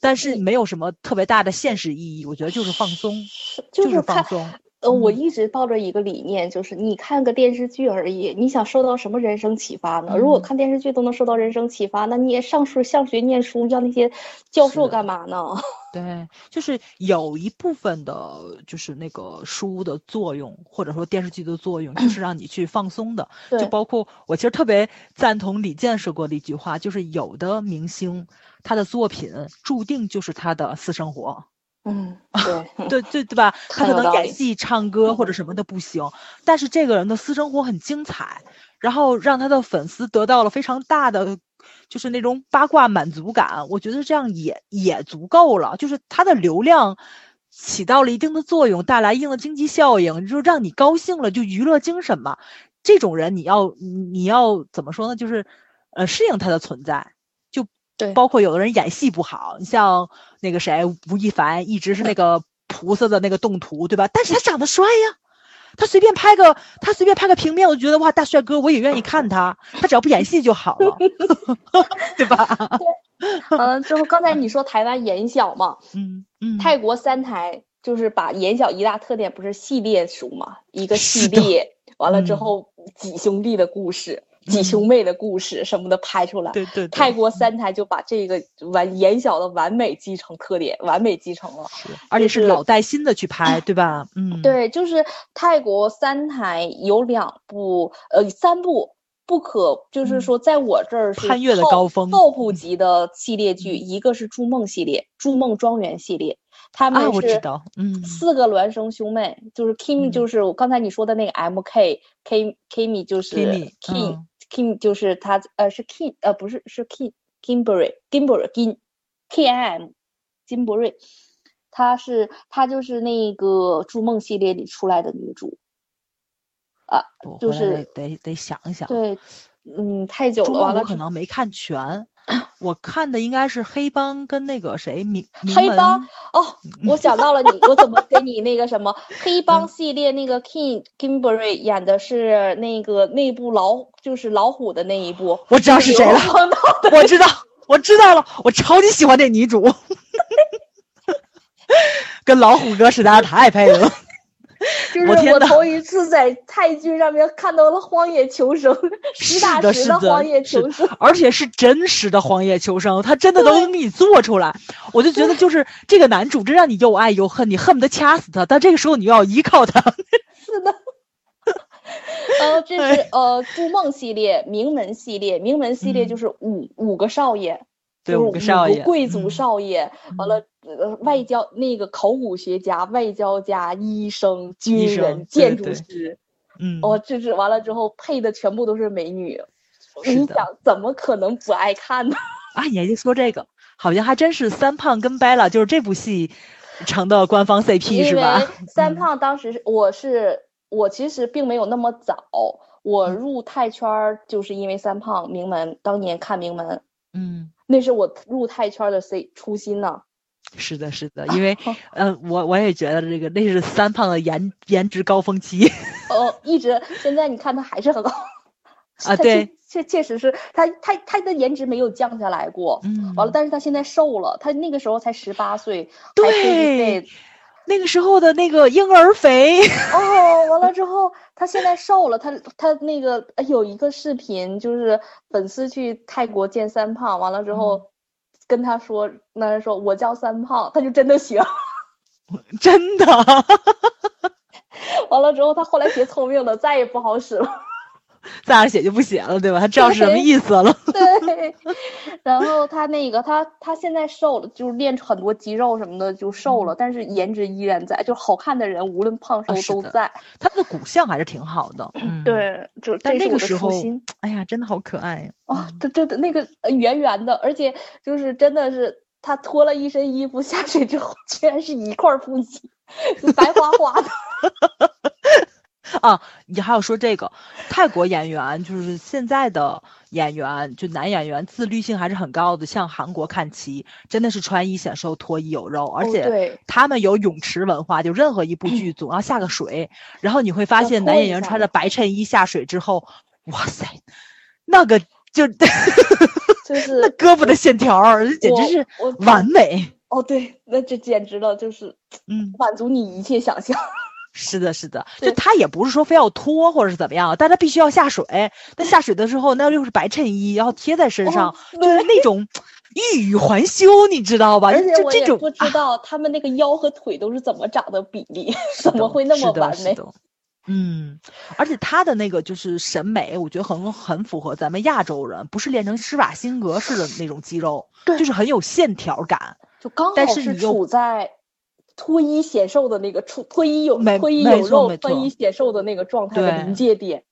但是没有什么特别大的现实意义，我觉得就是放松，是就是放松。呃，我嗯一直抱着一个理念，就是你看个电视剧而已，你想受到什么人生启发呢？如果嗯看电视剧都能受到人生启发，那你也上书上学念书要那些教授干嘛呢？对，就是有一部分的，就是那个书的作用，或者说电视剧的作用，就是让你去放松的。就包括我其实特别赞同李健说过的一句话，就是有的明星他的作品注定就是他的私生活。嗯，对，对对对吧？他可能演戏、唱歌或者什么的不行，但是这个人的私生活很精彩，然后让他的粉丝得到了非常大的，就是那种八卦满足感。我觉得这样也也足够了，就是他的流量起到了一定的作用，带来一定的经济效应，就让你高兴了，就娱乐精神嘛。这种人你要你你要怎么说呢？就是呃适应他的存在。就对包括有的人演戏不好，你像那个谁吴亦凡，一直是那个菩萨的那个动图，对吧？但是他长得帅呀，他随便拍个他随便拍个平面，我就觉得哇大帅哥，我也愿意看他，他只要不演戏就好了，对吧？完了之后，刚才你说台湾演小嘛，嗯嗯，泰国三台就是把演小一大特点不是系列书嘛，一个系列，完了之嗯后几兄弟的故事、几嗯兄妹的故事什么的拍出来。对对对，泰国三台就把这个完眼小的完美继承特点，完美继承了。而且是老带新的去拍，对吧？嗯，对，就是泰国三台有两部，呃，三部不可，就是嗯说在我这儿是攀越的高峰 top 级的系列剧，嗯一个是《筑梦》系列，《筑梦庄园》系列，他们是四个孪生兄妹，就是 Kim，嗯就是我刚才你说的那个 M K K Kimi，就是 Kimi，Kim 嗯 Kim，就是他呃是 Kim，呃不是是 Kim Kimberly Kimberly Kim K I M 金伯瑞，她是她就是那个《筑梦》系列里出来的女主，我回来就是得得得想一想。对，嗯，太久了，完了可能没看全，我看的应该是黑帮跟那个谁名名门黑帮哦，我想到了你，我怎么给你那个什么 黑帮嗯系列那个 King Kimberly 演的是那个那部老就是老虎的那一部，我知道是谁了 我知道，我知道了，我超级喜欢那女主，跟老虎哥实在是太配了。就是我头一次在泰剧上面看到了《荒野求生》，实打实的，荒野求生。而且是真实的荒野求生，他真的都能给你做出来。我就觉得，就是这个男主真让你又爱又恨，你恨不得掐死他，但这个时候你又要依靠他。是的。呃，这是呃《筑梦》系列、名门系列，名门系列嗯就是五五个少爷，对五个少爷贵族嗯。少爷，完了呃外交那个考古学家、外交家、医生、军人、建筑对师，嗯，哦，这是完了之后配的全部都是美女，你想怎么可能不爱看呢？啊，你还就说这个，好像还真是三胖跟 Bella 就是这部戏成的官方 CP 是吧？三嗯。胖当时是我是我其实并没有那么早，我嗯。入泰圈儿就是因为三胖名门，当年看名门，嗯，那是我入泰圈的 C 初心呢。是的，是的，因为嗯，我我也觉得这个那是三胖的颜颜值高峰期哦，一直现在你看他还是很高 啊，对，确确确实是他他他的颜值没有降下来过。嗯，完了，但是他现在瘦了，他那个时候才十八岁，还对那个时候的那个婴儿肥，哦，完了之后，他现在瘦了，他他那个呃有一个视频，就是粉丝去泰国见三胖，完了之嗯后跟他说，那人说我叫三胖，他就真的行。真的，完了之后，他后来学聪明了，再也不好使了。再让写就不写了，对吧？他知道是什么意思了。对，然后他那个他他现在瘦了，就是练很多肌肉什么的就瘦了，但是颜值依然在，就好看的人无论胖瘦嗯啊的都在。他的骨相还是挺好的，嗯，。对，就但那个时候哎呀，真的好可爱呀！啊，他真的那个呃圆圆的，而且就是真的是他脱了一身衣服下水之后，居然是一块腹肌，白花花的。啊，你还要说这个泰国演员，就是现在的演员，就男演员自律性还是很高的。像韩国看齐，真的是穿衣显瘦，脱衣有肉，而且他们有泳池文化，就任何一部剧 总要下个水，然后你会发现男演员穿着白衬衣下水之后，哇塞，那个就 就是 那胳膊的线条儿，简直是完美。哦，对，那这简直了，就是嗯，满足你一切想象。是的，是的，就对他也不是说非要脱或者是怎么样，但他必须要下水。那下水的时候，那又是白衬衣，然后贴在身上，哦就是那种欲语还休，你知道吧？而且我就这种也不知啊道他们那个腰和腿都是怎么长的比例，怎么会那么完美？嗯，而且他的那个就是审美，我觉得很很符合咱们亚洲人，不是练成施瓦辛格式的那种肌肉，对就是很有线条感。就刚好是但是你又处在脱衣显瘦的那个出，脱衣有脱衣有肉，脱衣显瘦的那个状态的临界点，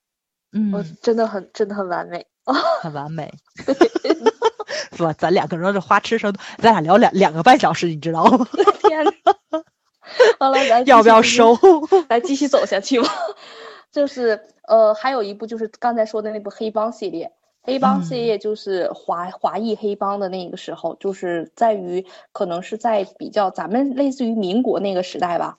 呃嗯，真的很真的很完美。很完美。是吧？咱两个人这花痴程度，咱俩聊两两个半小时，你知道吗？天呐，完了，咱要不要收？来继续走下去吧。就是呃，还有一部就是刚才说的那部黑帮系列。黑帮系嗯。列就是华华裔黑帮的那个时候，就是在于可能是在比较咱们类似于民国那个时代吧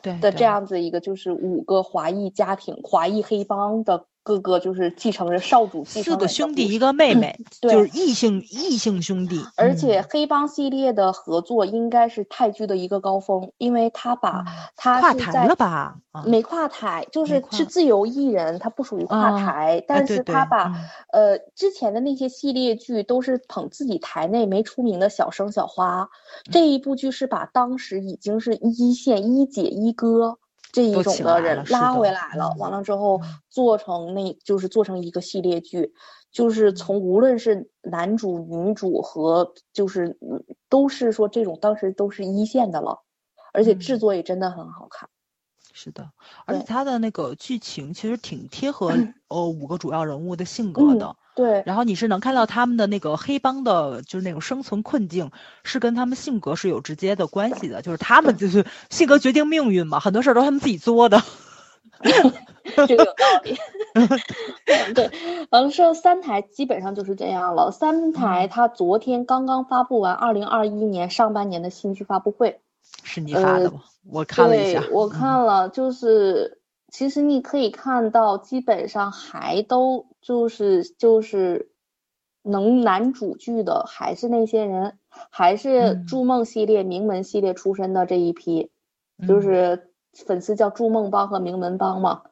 对的这样子一个，就是五个华裔家庭、华裔黑帮的各个就是继承人、少主继四承人的个兄弟，一个妹妹，对。就是异性异性兄弟。而且嗯黑帮系列的合作应该是泰剧的一个高峰，因为他把嗯跨台他是在了吧？啊。没跨台，就是是自由艺人，他不属于跨啊台，哎但是他把、嗯。呃之前的那些系列剧都是捧自己台内没出名的小生小花，嗯。这一部剧是把当时已经是一线一姐一哥这一种的人拉回来了，嗯完了之后嗯做成那就是做成一个系列剧，就是从无论是男主、女主和就是嗯都是说这种当时都是一线的了，而且制嗯。作也真的很好看。是的，而且对他的那个剧情其实挺贴合呃五个主要人物的性格嗯的。对，然后你是能看到他们的那个黑帮的，就是那种生存困境，是跟他们性格是有直接的关系的。就是他们就是性格决定命运嘛，很多事儿都是他们自己作的。这个有道理。嗯对，完了说三台基本上就是这样了。三台嗯它昨天刚刚发布完二零二一年上半年的新剧发布会，是你发的呃吗？我看了一下对，，我嗯看了，就是其实你可以看到，基本上还都就是就是能男主剧的还是那些人，还是嗯筑梦系列、名门系列出身的这一批，就嗯是粉丝叫筑梦帮和名门帮嘛。嗯，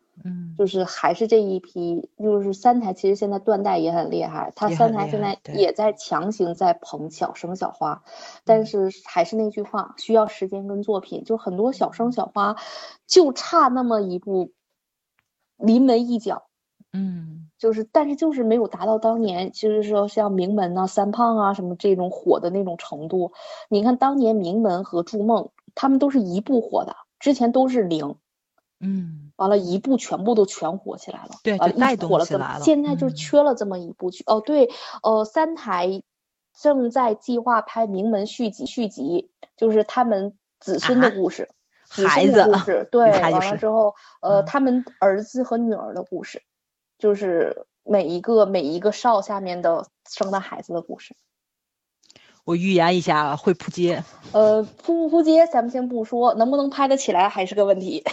就是还是这一批，就是三台其实现在断代也很厉害，它三台现在也在强行在捧小生小花，但嗯是还是那句话，需要时间跟作品，就很多小生小花就差那么一步临门一脚，嗯就是但是就是没有达到当年，就是说像名门呐、三胖啊什么这种火的那种程度。你看当年名门和筑梦，他们都是一步火的，之前都是零。嗯完了，一部全部都全火起来了，对完了，一就带动直火了这么起来了现在就嗯缺了这么一部剧。哦，对，呃，三台正在计划拍《名门》续集，续集就是他们子孙的啊故事，子孩孙的子故事。对，完了之后，呃，嗯他们儿子和女儿的故事，就是每一个每一个少下面的生的孩子的故事。我预言一下会扑街。呃，扑不扑街咱们先不说，能不能拍得起来还是个问题。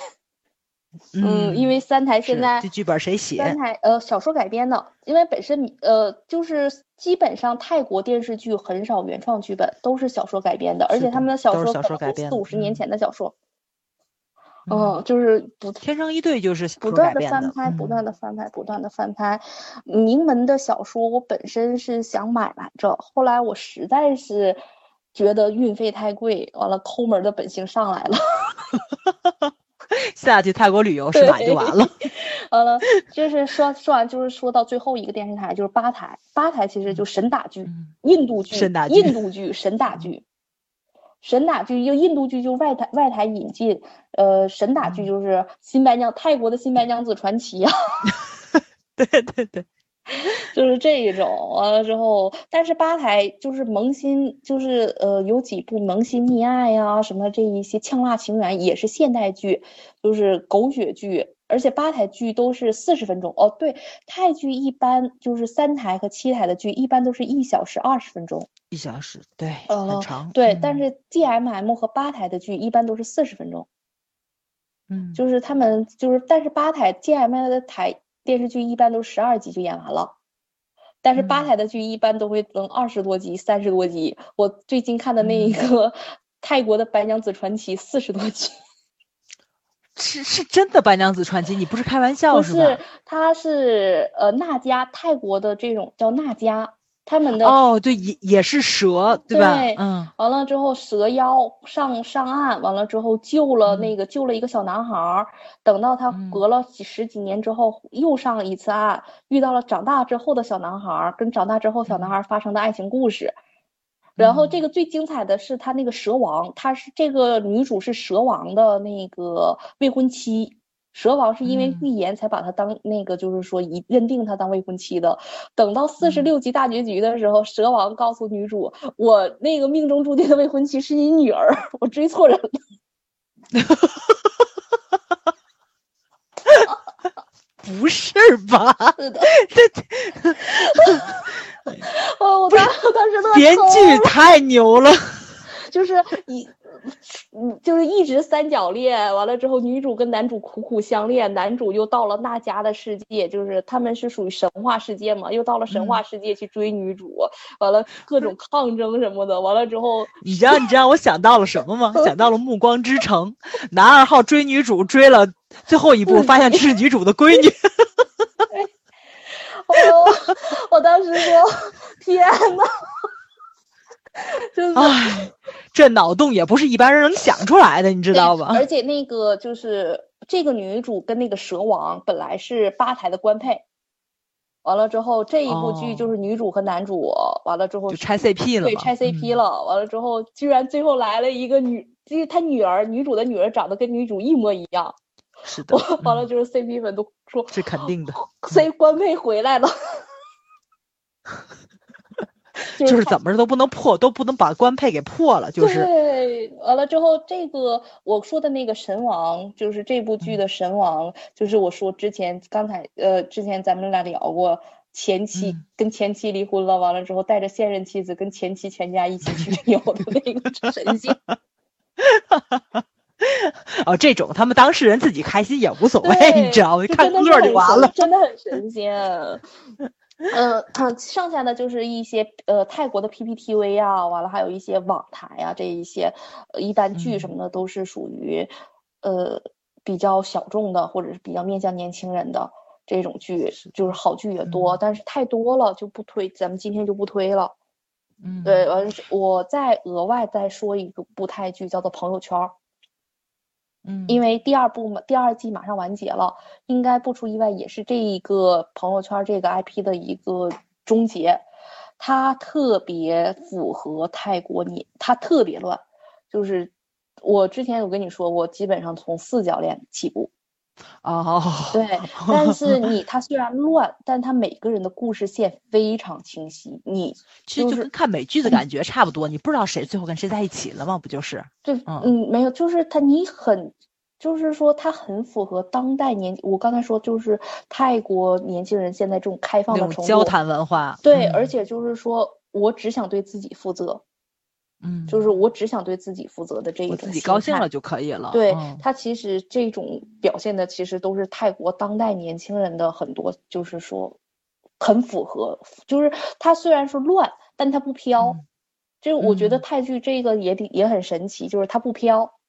嗯，因为三台现在这剧本谁写？三台呃小说改编的，因为本身呃就是基本上泰国电视剧很少原创剧本，都是小说改编的，而且他们的小说四五十年嗯前的小说，嗯嗯，就是不天生一对就是不断的，翻拍，不断嗯的翻拍，不断的翻拍。名门的小说我本身是想买来着，后来我实在是觉得运费太贵，完了抠门的本性上来了。下去泰国旅游是吧就完了。完了，就是说说完，就是说到最后一个电视台，就是八台。八台其实就神打剧，嗯印度剧，神打剧印度剧，神打剧，神打剧就印度剧就外台外台引进，呃，神打剧嗯就是新白娘泰国的新白娘子传奇啊。对对对，就是这一种。完了之后，但是吧台就是萌新，就是呃有几部萌新溺爱呀、什么这一些呛辣情缘也是现代剧，就是狗血剧。而且吧台剧都是四十分钟哦，对，泰剧一般就是三台和七台的剧一般都是一小时二十分钟，一小时，对，呃很长。对，嗯但是 GMM 和吧台的剧一般都是四十分钟。嗯，就是他们就是，但是吧台 GMM 的台电视剧一般都十二集就演完了，但是吧嗯台的剧一般都会能二十多集、三十多集。我最近看的那一嗯个泰国的《白娘子传奇》四十多集，是是真的《白娘子传奇》，你不是开玩笑不是吧？是，它是呃娜迦泰国的这种叫娜迦，他们的哦，对，也也是蛇，对吧？对嗯完了之后，蛇妖上上岸，完了之后救了那个、救了一个小男孩儿。等到他嗯隔了几十几年之后，又上了一次岸，遇到了长大之后的小男孩儿，跟长大之后小男孩儿发生的爱情故事。然后这个最精彩的是他那个蛇王，他是这个女主是蛇王的那个未婚妻。蛇王是因为嗯预言才把他当那个，就是说一认定他当未婚妻的。等到四十六集大结局的时候，蛇王告诉女主：“我那个命中注定的未婚妻是你女儿，我追错人了。不是吧？”是的，这哦，我当我当时都编剧太牛了。就是一，嗯，就是一直三角恋，完了之后，女主跟男主苦苦相恋，男主又到了那家的世界，就是他们是属于神话世界嘛，又到了神话世界去追女主，完了各种抗争什么的，完了之后，你知道你知道我想到了什么吗？想到了《暮光之城》，男二号追女主追了最后一步，发现这是女主的闺女。我我当时说，天呐，就是。唉，这脑洞也不是一般人能想出来的，你知道吧？而且那个就是这个女主跟那个蛇王本来是吧台的官配，完了之后这一部剧哦就是女主和男主，完了之后就拆 CP 了对拆 CP 嗯了，完了之后居然最后来了一个女，就是他女儿，女主的女儿长得跟女主一模一样，是的，嗯完了就是 CP 粉都说是肯定的，所以官配回来了，就 就是怎么着都不能破，都不能把官配给破了，就是对，完了之后，这个我说的那个神王，就是这部嗯剧的神王，就是我说之前刚才呃，之前咱们俩聊过，前妻、嗯跟前妻离婚了，完了之后带着现任妻子跟前妻全家一起去旅游的那个神仙。哦，这种他们当事人自己开心也无所谓，你知道吗？就看乐就完了。真的很神仙。嗯，啊，剩下的就是一些呃泰国的 PPTV 啊，完了还有一些网台啊，这一些呃一般剧什么的都是属于呃比较小众的，或者是比较面向年轻人的这种剧，就是好剧也多，嗯但是太多了就不推，咱们今天就不推了。嗯，对，完我再额外再说一个部泰剧，叫做《朋友圈儿》。嗯，因为第二部嘛，第二季马上完结了，应该不出意外也是这一个朋友圈这个 IP 的一个终结。它特别符合泰国你，它特别乱，就是我之前有跟你说，过基本上从四角恋起步，哦，对，但是 你它虽然乱，但它每个人的故事线非常清晰，你其实就就是跟看美剧的感觉差不多，你不知道谁最后跟谁在一起了吗？不就是？对，嗯嗯，没有，就是他你很，就是说它很符合当代年，我刚才说就是泰国年轻人现在这种开放的程度，种交谈文化。对，嗯而且就是说我只想对自己负责，嗯，就是我只想对自己负责的这一我种心态自己高兴了就可以了。对嗯他其实这种表现的其实都是泰国当代年轻人的很多，就是说很符合，就是他虽然说乱，但他不飘。嗯就我觉得嗯泰剧这个也挺也很神奇，就是它不飘，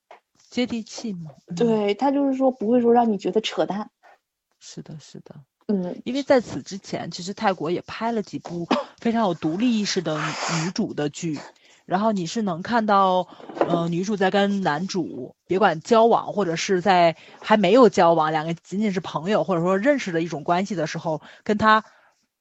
接地气嘛。嗯，对，他就是说不会说让你觉得扯淡，是的，是的。嗯，因为在此之前，其实泰国也拍了几部非常有独立意识的女女主的剧，然后你是能看到，呃，女主在跟男主别管交往，或者是在还没有交往，两个仅仅是朋友或者说认识的一种关系的时候，跟他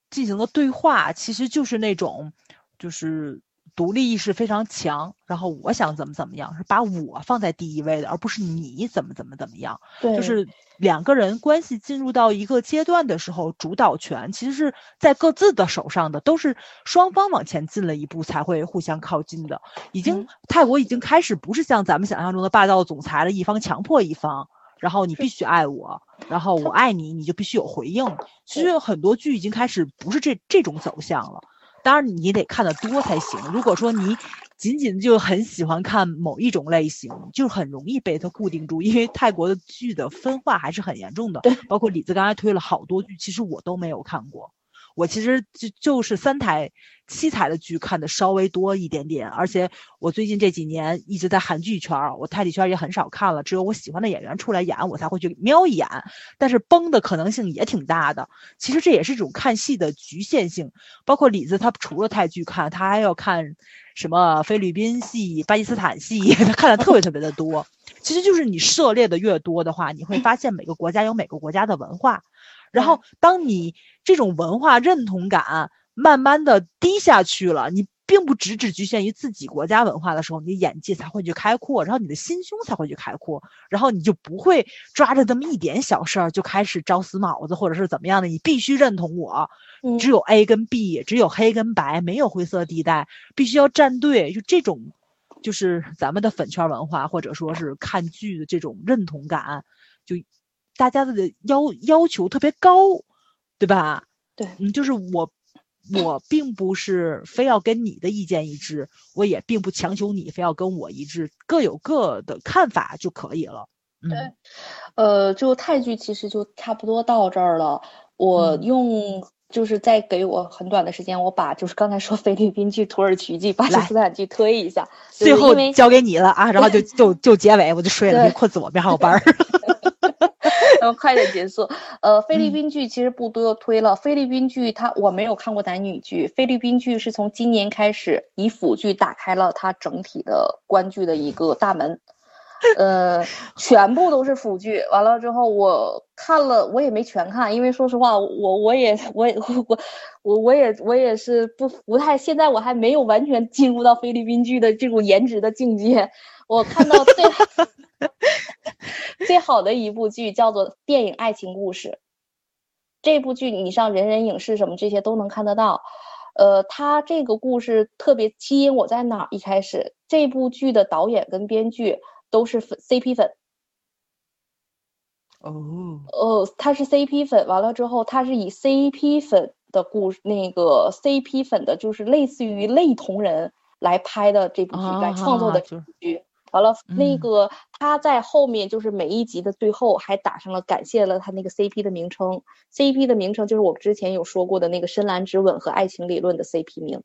进行的对话，其实就是那种，就是独立意识非常强，然后我想怎么怎么样，是把我放在第一位的，而不是你怎么怎么怎么样。对，就是两个人关系进入到一个阶段的时候，主导权其实是在各自的手上的，都是双方往前进了一步才会互相靠近的。已经、嗯泰国已经开始不是像咱们想象中的霸道总裁了，一方强迫一方，然后你必须爱我，然后我爱你，你就必须有回应。其实很多剧已经开始不是这这种走向了。当然你得看得多才行。如果说你仅仅就很喜欢看某一种类型，就很容易被它固定住，因为泰国的剧的分化还是很严重的。对，包括李子刚才推了好多剧，其实我都没有看过。我其实就就是三台、七台的剧看的稍微多一点点，而且我最近这几年一直在韩剧圈，我泰剧圈也很少看了，只有我喜欢的演员出来演，我才会去瞄一眼。但是崩的可能性也挺大的。其实这也是一种看戏的局限性。包括李子，他除了泰剧看，他还要看什么菲律宾戏、巴基斯坦戏，他看的特别特别的多。其实就是你涉猎的越多的话，你会发现每个国家有每个国家的文化。然后，当你这种文化认同感慢慢的低下去了，你并不只只局限于自己国家文化的时候，你的眼界才会去开阔，然后你的心胸才会去开阔，然后你就不会抓着这么一点小事儿就开始招死脑子，或者是怎么样的。你必须认同我，嗯只有 A 跟 B，只有黑跟白，没有灰色地带，必须要站队。就这种，就是咱们的粉圈文化，或者说是看剧的这种认同感，就大家的要要求特别高，对吧？对嗯，就是我，我并不是非要跟你的意见一致，我也并不强求你非要跟我一致，各有各的看法就可以了。嗯，对呃，就泰剧其实就差不多到这儿了。我嗯用就是再给我很短的时间，我把就是刚才说 菲律宾剧、土耳其剧、巴基斯坦剧推一下。就最后交给你了啊，然后就就就结尾，我就睡了，困死我，明儿还有班儿。然后 快点结束。呃，菲律嗯宾剧其实不多推了。菲律宾剧它我没有看过男女剧，菲律宾剧是从今年开始以腐剧打开了它整体的观剧的一个大门。呃，全部都是腐剧。完了之后，我看了，我也没全看，因为说实话，我我也我也我我我也我也是不不太，现在我还没有完全进入到菲律宾剧的这种颜值的境界。我看到最 最好的一部剧叫做《电影爱情故事》，这部剧你上人人影视什么这些都能看得到。呃，它这个故事特别吸引我在哪儿？一开始这部剧的导演跟编剧都是粉 CP 粉，哦，呃，他是 CP 粉，完了之后，他是以 CP 粉的故事，那个 CP 粉的，就是类似于类同人来拍的这部剧，来创作的剧。完了，那嗯。个他在后面就是每一集的最后还打上了感谢了他那个 CP 的名称，CP 的名称就是我之前有说过的那个深蓝之吻和爱情理论的 CP 名，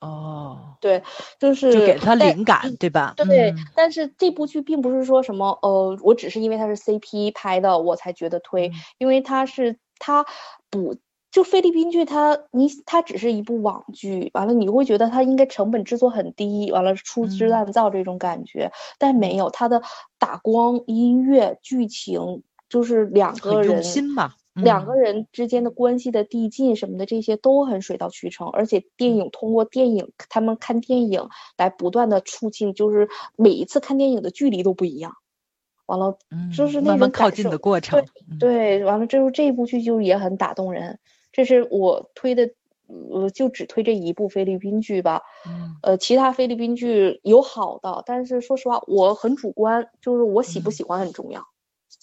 哦，对，就是就给了他灵感，对吧？对，嗯。但是这部剧并不是说什么，呃，我只是因为它是 CP 拍的，我才觉得推，嗯。因为它是它不就菲律宾剧它，你它只是一部网剧，完了你会觉得它应该成本制作很低，完了粗制嗯滥造这种感觉，但没有它的打光、音乐、剧情，就是两个很用人心嘛。两个嗯人之间的关系的递进什么的，这些都很水到渠成，而且电嗯影通过电影，他们看电影来不断的促进，就是每一次看电影的距离都不一样。完了，嗯就是那慢慢靠近的过程。对，对，完了之后这部剧就也很打动人。这是我推的，呃，就只推这一部菲律宾剧吧。嗯呃，其他菲律宾剧有好的，但是说实话，我很主观，就是我喜不嗯喜欢很重要。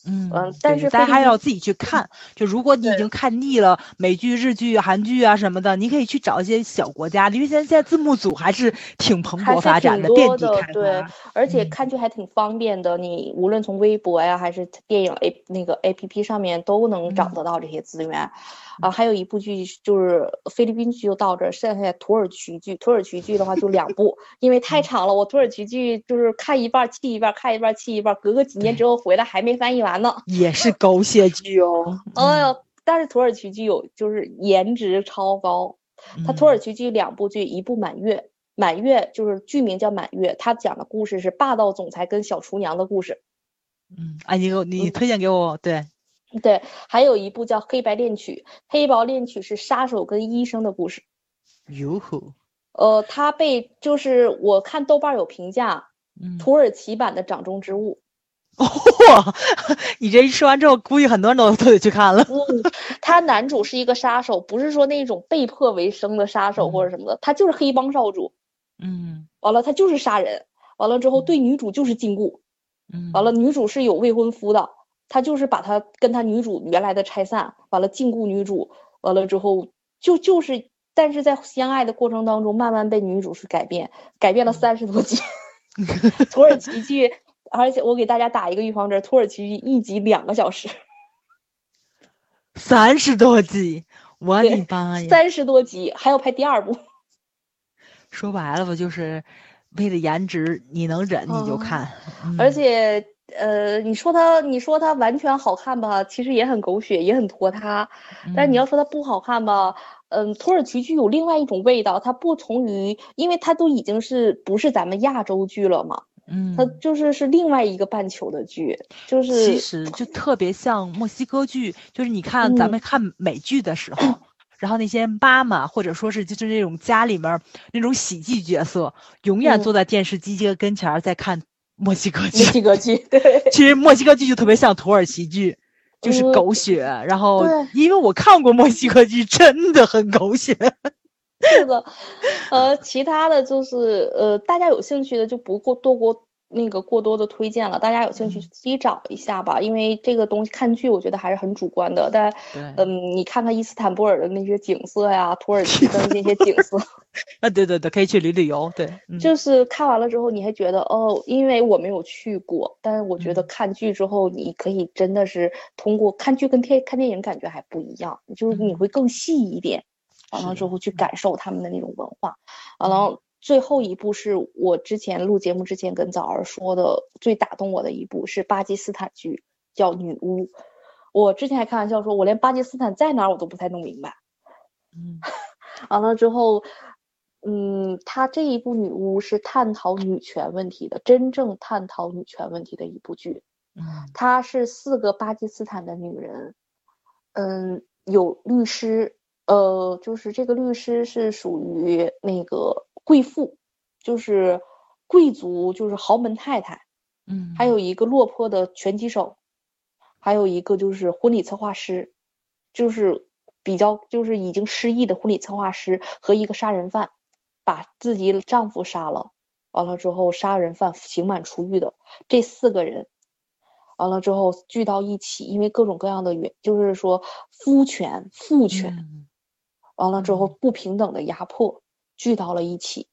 嗯嗯但是大家还要自己去看。就如果你已经看腻了美剧、日剧、韩剧啊什么的，你可以去找一些小国家的，因为现在现在字幕组还是挺蓬勃发展挺多遍地开的对。而且嗯看剧还挺方便的，你无论从微博呀，还是电影 A 那个 A P P 上面都能找嗯得到这些资源。啊，还有一部剧就是菲律宾剧就到这儿，剩下土耳其剧，土耳其剧的话就两部，因为太嗯长了，我土耳其剧就是看一半儿弃一半儿，看一半儿弃一半儿，隔个几年之后回来还没翻译完呢。也是狗血剧哦。哎呦，但是土耳其剧有就是颜值超高，它土耳嗯其剧两部剧，一部《满月》，《满月》就是剧名叫《满月》，他讲的故事是霸道总裁跟小厨娘的故事。嗯，哎，你给我你推荐给我，对，对，还有一部叫《黑白恋曲》，《黑白恋曲》是杀手跟医生的故事。哟吼，呃，他被就是我看豆瓣有评价，嗯，土耳其版的掌中之物。嚯，你这一说完之后，估计很多人都都得去看了。嗯，他男主是一个杀手，不是说那种被迫为生的杀手或者什么的，他就是黑帮少主。嗯完了，他就是杀人。完了之后，对女主就是禁锢。嗯，完了，女主是有未婚夫的，他就是把他跟他女主原来的拆散，完了禁锢女主。完了之后，就就是，但是在相爱的过程当中，慢慢被女主是改变，改变了三十多集。土耳其剧，而且我给大家打一个预防针，土耳其剧一集两个小时，三十多集，我的妈呀！三十多集，还要拍第二部。说白了吧，就是为了颜值，你能忍你就哦看。嗯而且，呃，你说它，你说它完全好看吧，其实也很狗血，也很拖沓。但你要说它不好看吧，嗯，土耳其剧有另外一种味道，它不同于，因为它都已经是不是咱们亚洲剧了嘛，嗯，它就是是另外一个半球的剧，就是其实就特别像墨西哥剧，就是你看咱们看美剧的时候，然后那些妈妈或者说是就是那种家里面那种喜剧角色，永远坐嗯在电视机这个跟前儿在看墨西哥墨剧。西哥剧，对，其实墨西哥剧就特别像土耳其剧，就是嗯狗血。然后对因为我看过墨西哥剧，真的很狗血。是的，呃，其他的就是呃，大家有兴趣的就不过多过那个过多的推荐了，大家有兴趣嗯自己找一下吧，因为这个东西看剧我觉得还是很主观的，但嗯，你看看伊斯坦布尔的那些景色呀，土耳其的那些景色，啊，对对对，可以去旅旅游。对，嗯就是看完了之后你还觉得哦，因为我没有去过，但是我觉得嗯看剧之后你可以真的是通过看剧跟电看电影感觉还不一样，就是你嗯会更细一点。完了之后去嗯感受他们的那种文化。完了，最后一部是我之前录节目之前跟枣儿说的最打动我的一部是巴基斯坦剧，叫《女巫》。我之前还开玩笑说，我连巴基斯坦在哪儿我都不太弄明白。嗯完了之后，嗯，他这一部《女巫》是探讨女权问题的，真正探讨女权问题的一部剧。嗯她是四个巴基斯坦的女人，嗯，有律师，呃，就是这个律师是属于那个贵妇，就是贵族，就是豪门太太，嗯，还有一个落魄的拳击手，还有一个就是婚礼策划师，就是比较就是已经失忆的婚礼策划师和一个杀人犯，把自己丈夫杀了，完了之后杀人犯刑满出狱的这四个人，完了之后聚到一起，因为各种各样的原，就是说夫权、父权，嗯。完了之后嗯。不平等的压迫聚到了一起，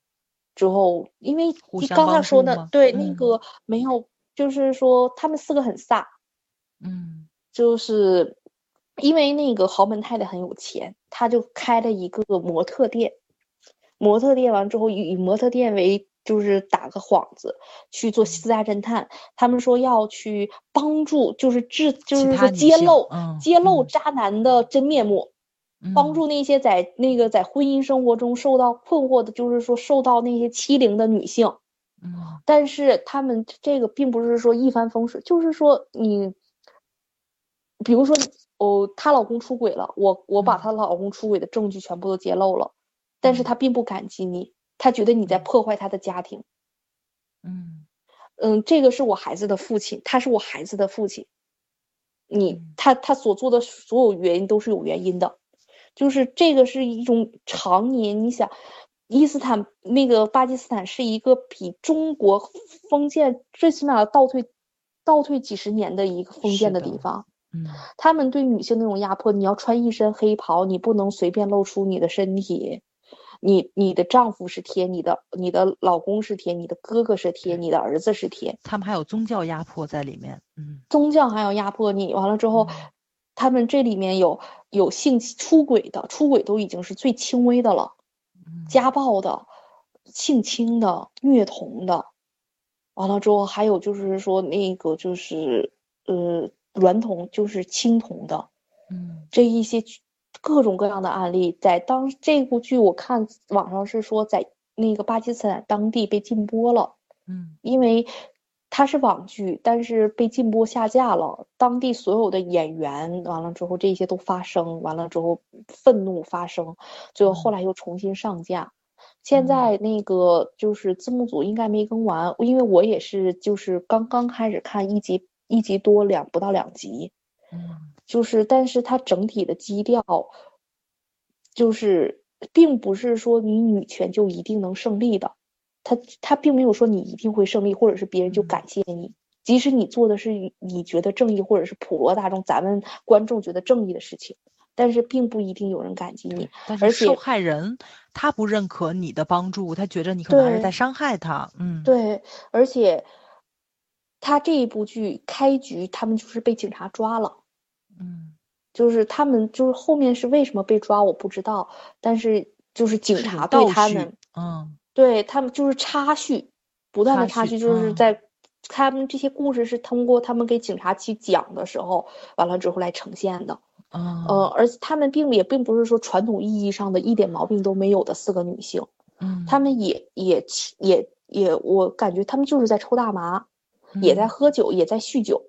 之后因为你刚才说的对那嗯。个没有，就是说他们四个很飒，嗯。就是因为那个豪门太太很有钱，他就开了一个模特店，模特店完之后以以模特店为就是打个幌子去做私家侦探，他们说要去帮助，就是治，就是说揭露、嗯揭露嗯。渣男的真面目。帮嗯。助那些在那个在婚姻生活中受到困惑的，就是说受到那些欺凌的女性。嗯。但是他们这个并不是说一帆风顺，就是说你，比如说哦，她老公出轨了，我我把嗯。她老公出轨的证据全部都揭露了，但是嗯。她并不感激你，她觉得你在嗯。破坏她的家庭。嗯。嗯，这个是我孩子的父亲，他是我孩子的父亲。你嗯。他他所做的所有原因都是有原因的，就是这个是一种常年，你想，伊斯坦那个巴基斯坦是一个比中国封建最起码倒退倒退几十年的一个封建的的地方。嗯他们对女性那种压迫，你要穿一身黑袍，你不能随便露出你的身体，你你的丈夫是天，你的你的老公是天，你的哥哥是天，你的儿子是天，他们还有宗教压迫在里面。嗯宗教还要压迫你，完了之后嗯，他们这里面有有性出轨的，出轨都已经是最轻微的了，嗯。家暴的、性侵的、虐童的，完了之后还有就是说那个就是呃娈童，就是青铜的，嗯。这一些各种各样的案例，在当这部剧我看网上是说在那个巴基斯坦当地被禁播了。嗯。因为它是网剧，但是被禁播下架了。当地所有的演员完了之后，这些都发声，完了之后愤怒发声，最后后嗯来又重新上架。现在那个就是字幕组应该没更完，因为我也是就是刚刚开始看一集，一集多两不到两集，嗯就是但是它整体的基调，就是并不是说你女权就一定能胜利的，它它并没有说你一定会胜利，或者是别人就嗯感谢你。即使你做的是你你觉得正义，或者是普罗大众咱们观众觉得正义的事情，但是并不一定有人感激你。但而且是受害人他不认可你的帮助，他觉得你可能还是在伤害他。嗯，对，而且他这一部剧开局，他们就是被警察抓了，嗯，就是他们就是后面是为什么被抓我不知道，但是就是警察对他们，嗯对他们就是插叙，不断的插叙，就是嗯在他们这些故事是通过他们给警察去讲的时候，完了之后来呈现的。嗯呃，而且他们并也并不是说传统意义上的一点毛病都没有的四个女性，嗯，她们也也也也，我感觉他们就是在抽大麻，也在嗯喝酒，也在酗酒，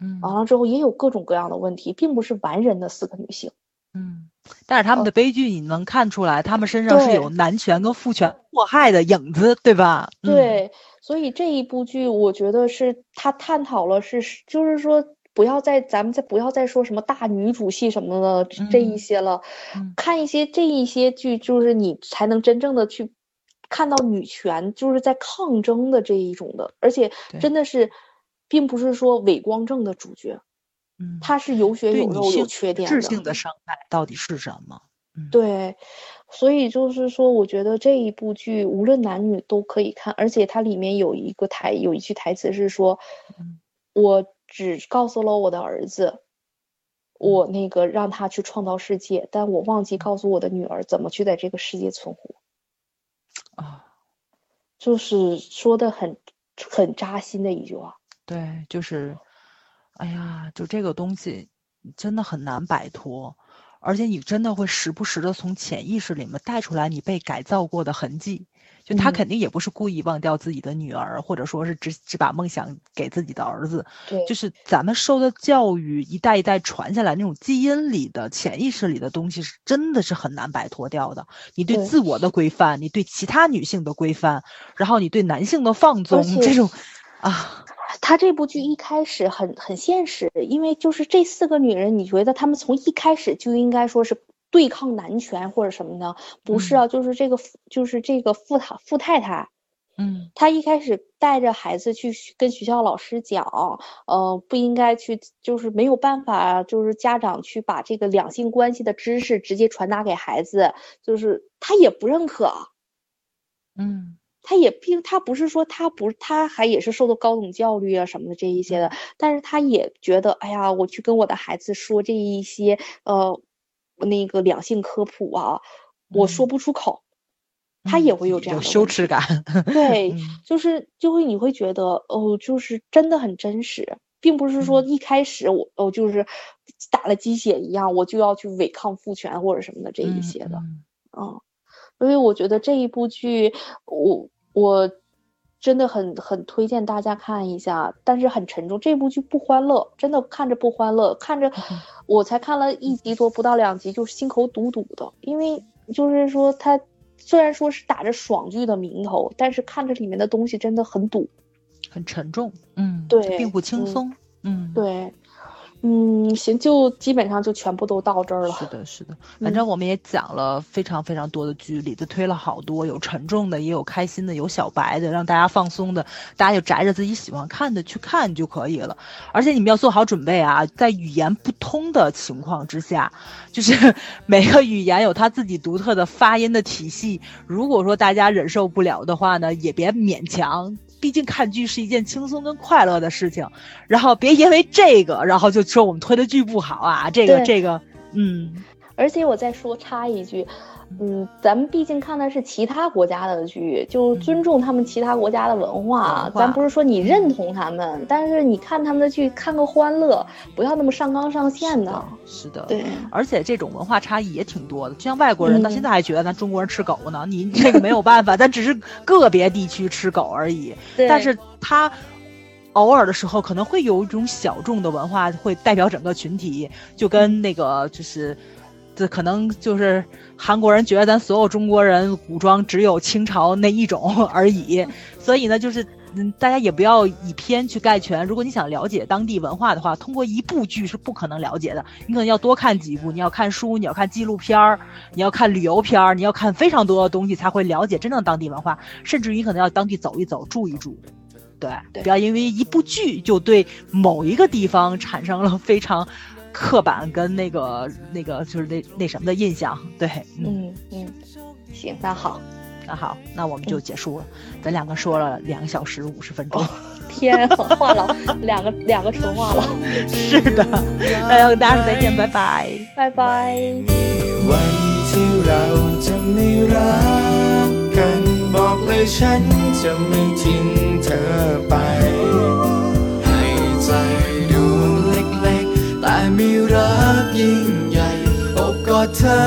嗯完了之后也有各种各样的问题，并不是完人的四个女性。嗯，但是他们呃的悲剧你能看出来，他们身上是有男权跟父权迫害的影子，对吧？嗯，对，所以这一部剧，我觉得是他探讨了是，就是说不要再咱们再不要再说什么大女主戏什么的这这一嗯些了，嗯。看一些这一些剧，就是你才能真正的去看到女权就是在抗争的这一种的，而且真的是，并不是说伪光正的主角，嗯，他是有血有肉有缺点的。质性的伤害到底是什么？嗯，对，所以就是说，我觉得这一部剧无论男女都可以看，而且它里面有一个台有一句台词是说嗯，我只告诉了我的儿子，我那个让他去创造世界，但我忘记告诉我的女儿怎么去在这个世界存活，啊。就是说的很很扎心的一句话。对，就是，哎呀，就这个东西真的很难摆脱，而且你真的会时不时的从潜意识里面带出来你被改造过的痕迹。就他嗯。肯定也不是故意忘掉自己的女儿，或者说是只只把梦想给自己的儿子，对，就是咱们受的教育一代一代传下来那种基因里的、潜意识里的东西，是真的是很难摆脱掉的。你对对。自我的规范，你对其他女性的规范，然后你对男性的放纵，且这种啊，他这部剧一开始很很现实，因为就是这四个女人，你觉得她们从一开始就应该说是对抗男权或者什么呢？不是啊，就是这个就是这个富太富太太，嗯她一开始带着孩子去跟学校老师讲，呃，不应该去，就是没有办法，就是家长去把这个两性关系的知识直接传达给孩子，就是她也不认可。嗯他也并他不是说他不他还也是受到高等教育啊什么的这一些的，但是他也觉得哎呀，我去跟我的孩子说这一些呃那个两性科普啊，我说嗯。不出口，他也会有这样有羞的问题。耻感，对，嗯。就是就会你会觉得哦，就是真的很真实，并不是说嗯。一开始我哦就是打了鸡血一样，我就要去违抗父权或者什么的这一嗯些的。嗯。嗯，所以我觉得这一部剧，我我真的很很推荐大家看一下，但是很沉重。这部剧不欢乐，真的看着不欢乐，看着嗯 我才看了一集多，不到两集就心口堵堵的，因为就是说它虽然说是打着爽剧的名头，但是看着里面的东西真的很堵。很沉重，嗯，对并不轻嗯松，嗯，对，嗯，行，就基本上就全部都到这儿了。是的，是的，嗯反正我们也讲了非常非常多的剧，里头推了好多，有沉重的，也有开心的，有小白的，让大家放松的，大家就宅着自己喜欢看的去看就可以了。而且你们要做好准备啊，在语言不通的情况之下，就是 每个语言有它自己独特的发音的体系。如果说大家忍受不了的话呢，也别勉强。毕竟看剧是一件轻松跟快乐的事情，然后别因为这个，然后就说我们推的剧不好啊，这个这个，嗯，而且我再说插一句，嗯，咱们毕竟看的是其他国家的剧，就尊重他们其他国家的文化。文化咱不是说你认同他们，但是你看他们的剧，看个欢乐，不要那么上纲上线的。是的，对，而且这种文化差异也挺多的，就像外国人到嗯现在还觉得咱中国人吃狗呢，你这个没有办法，咱只是个别地区吃狗而已。但是他偶尔的时候可能会有一种小众的文化会代表整个群体，就跟那个就是。这可能就是韩国人觉得咱所有中国人古装只有清朝那一种 而已，所以呢，就是嗯，大家也不要以偏去概全。如果你想了解当地文化的话，通过一部剧是不可能了解的，你可能要多看几部，你要看书，你要看纪录片儿，你要看旅游片儿，你要看非常多的东西才会了解真正当地文化，甚至于可能要当地走一走，住一住。对，对不要因为一部剧就对某一个地方产生了非常刻板跟那个那个就是那那什么的印象。对，嗯，嗯嗯，行，那好，那好，那我们就结束了。咱两个说了两个小时五十分钟，天，话痨，两个两个纯话痨，是的，那要跟大家说再见，拜拜。拜拜。 วันที่เราจะไม่รักกันบอกเลยฉันจะไม่ทิ้งเธอไป มีรักยิ่งใหญ่อบกอดเธอ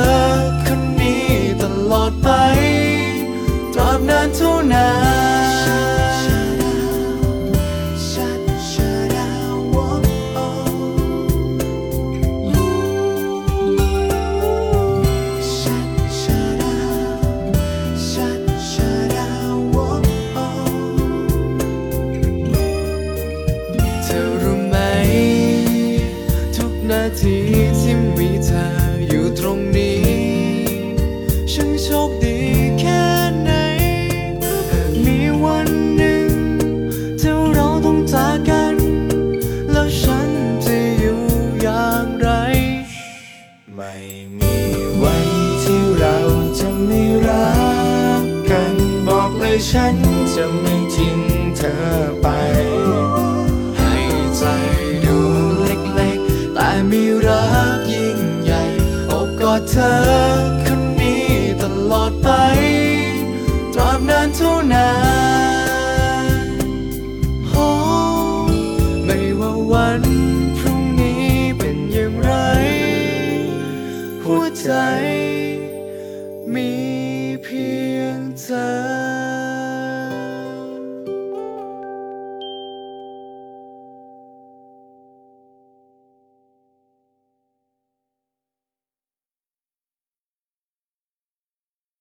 คนนี้ตลอดไปตราบนานเท่านาน ฉันจะไม่ทิ้งเธอไป ให้ใจดูเล็กๆ แต่มีรักยิ่งใหญ่อบกอดเธอ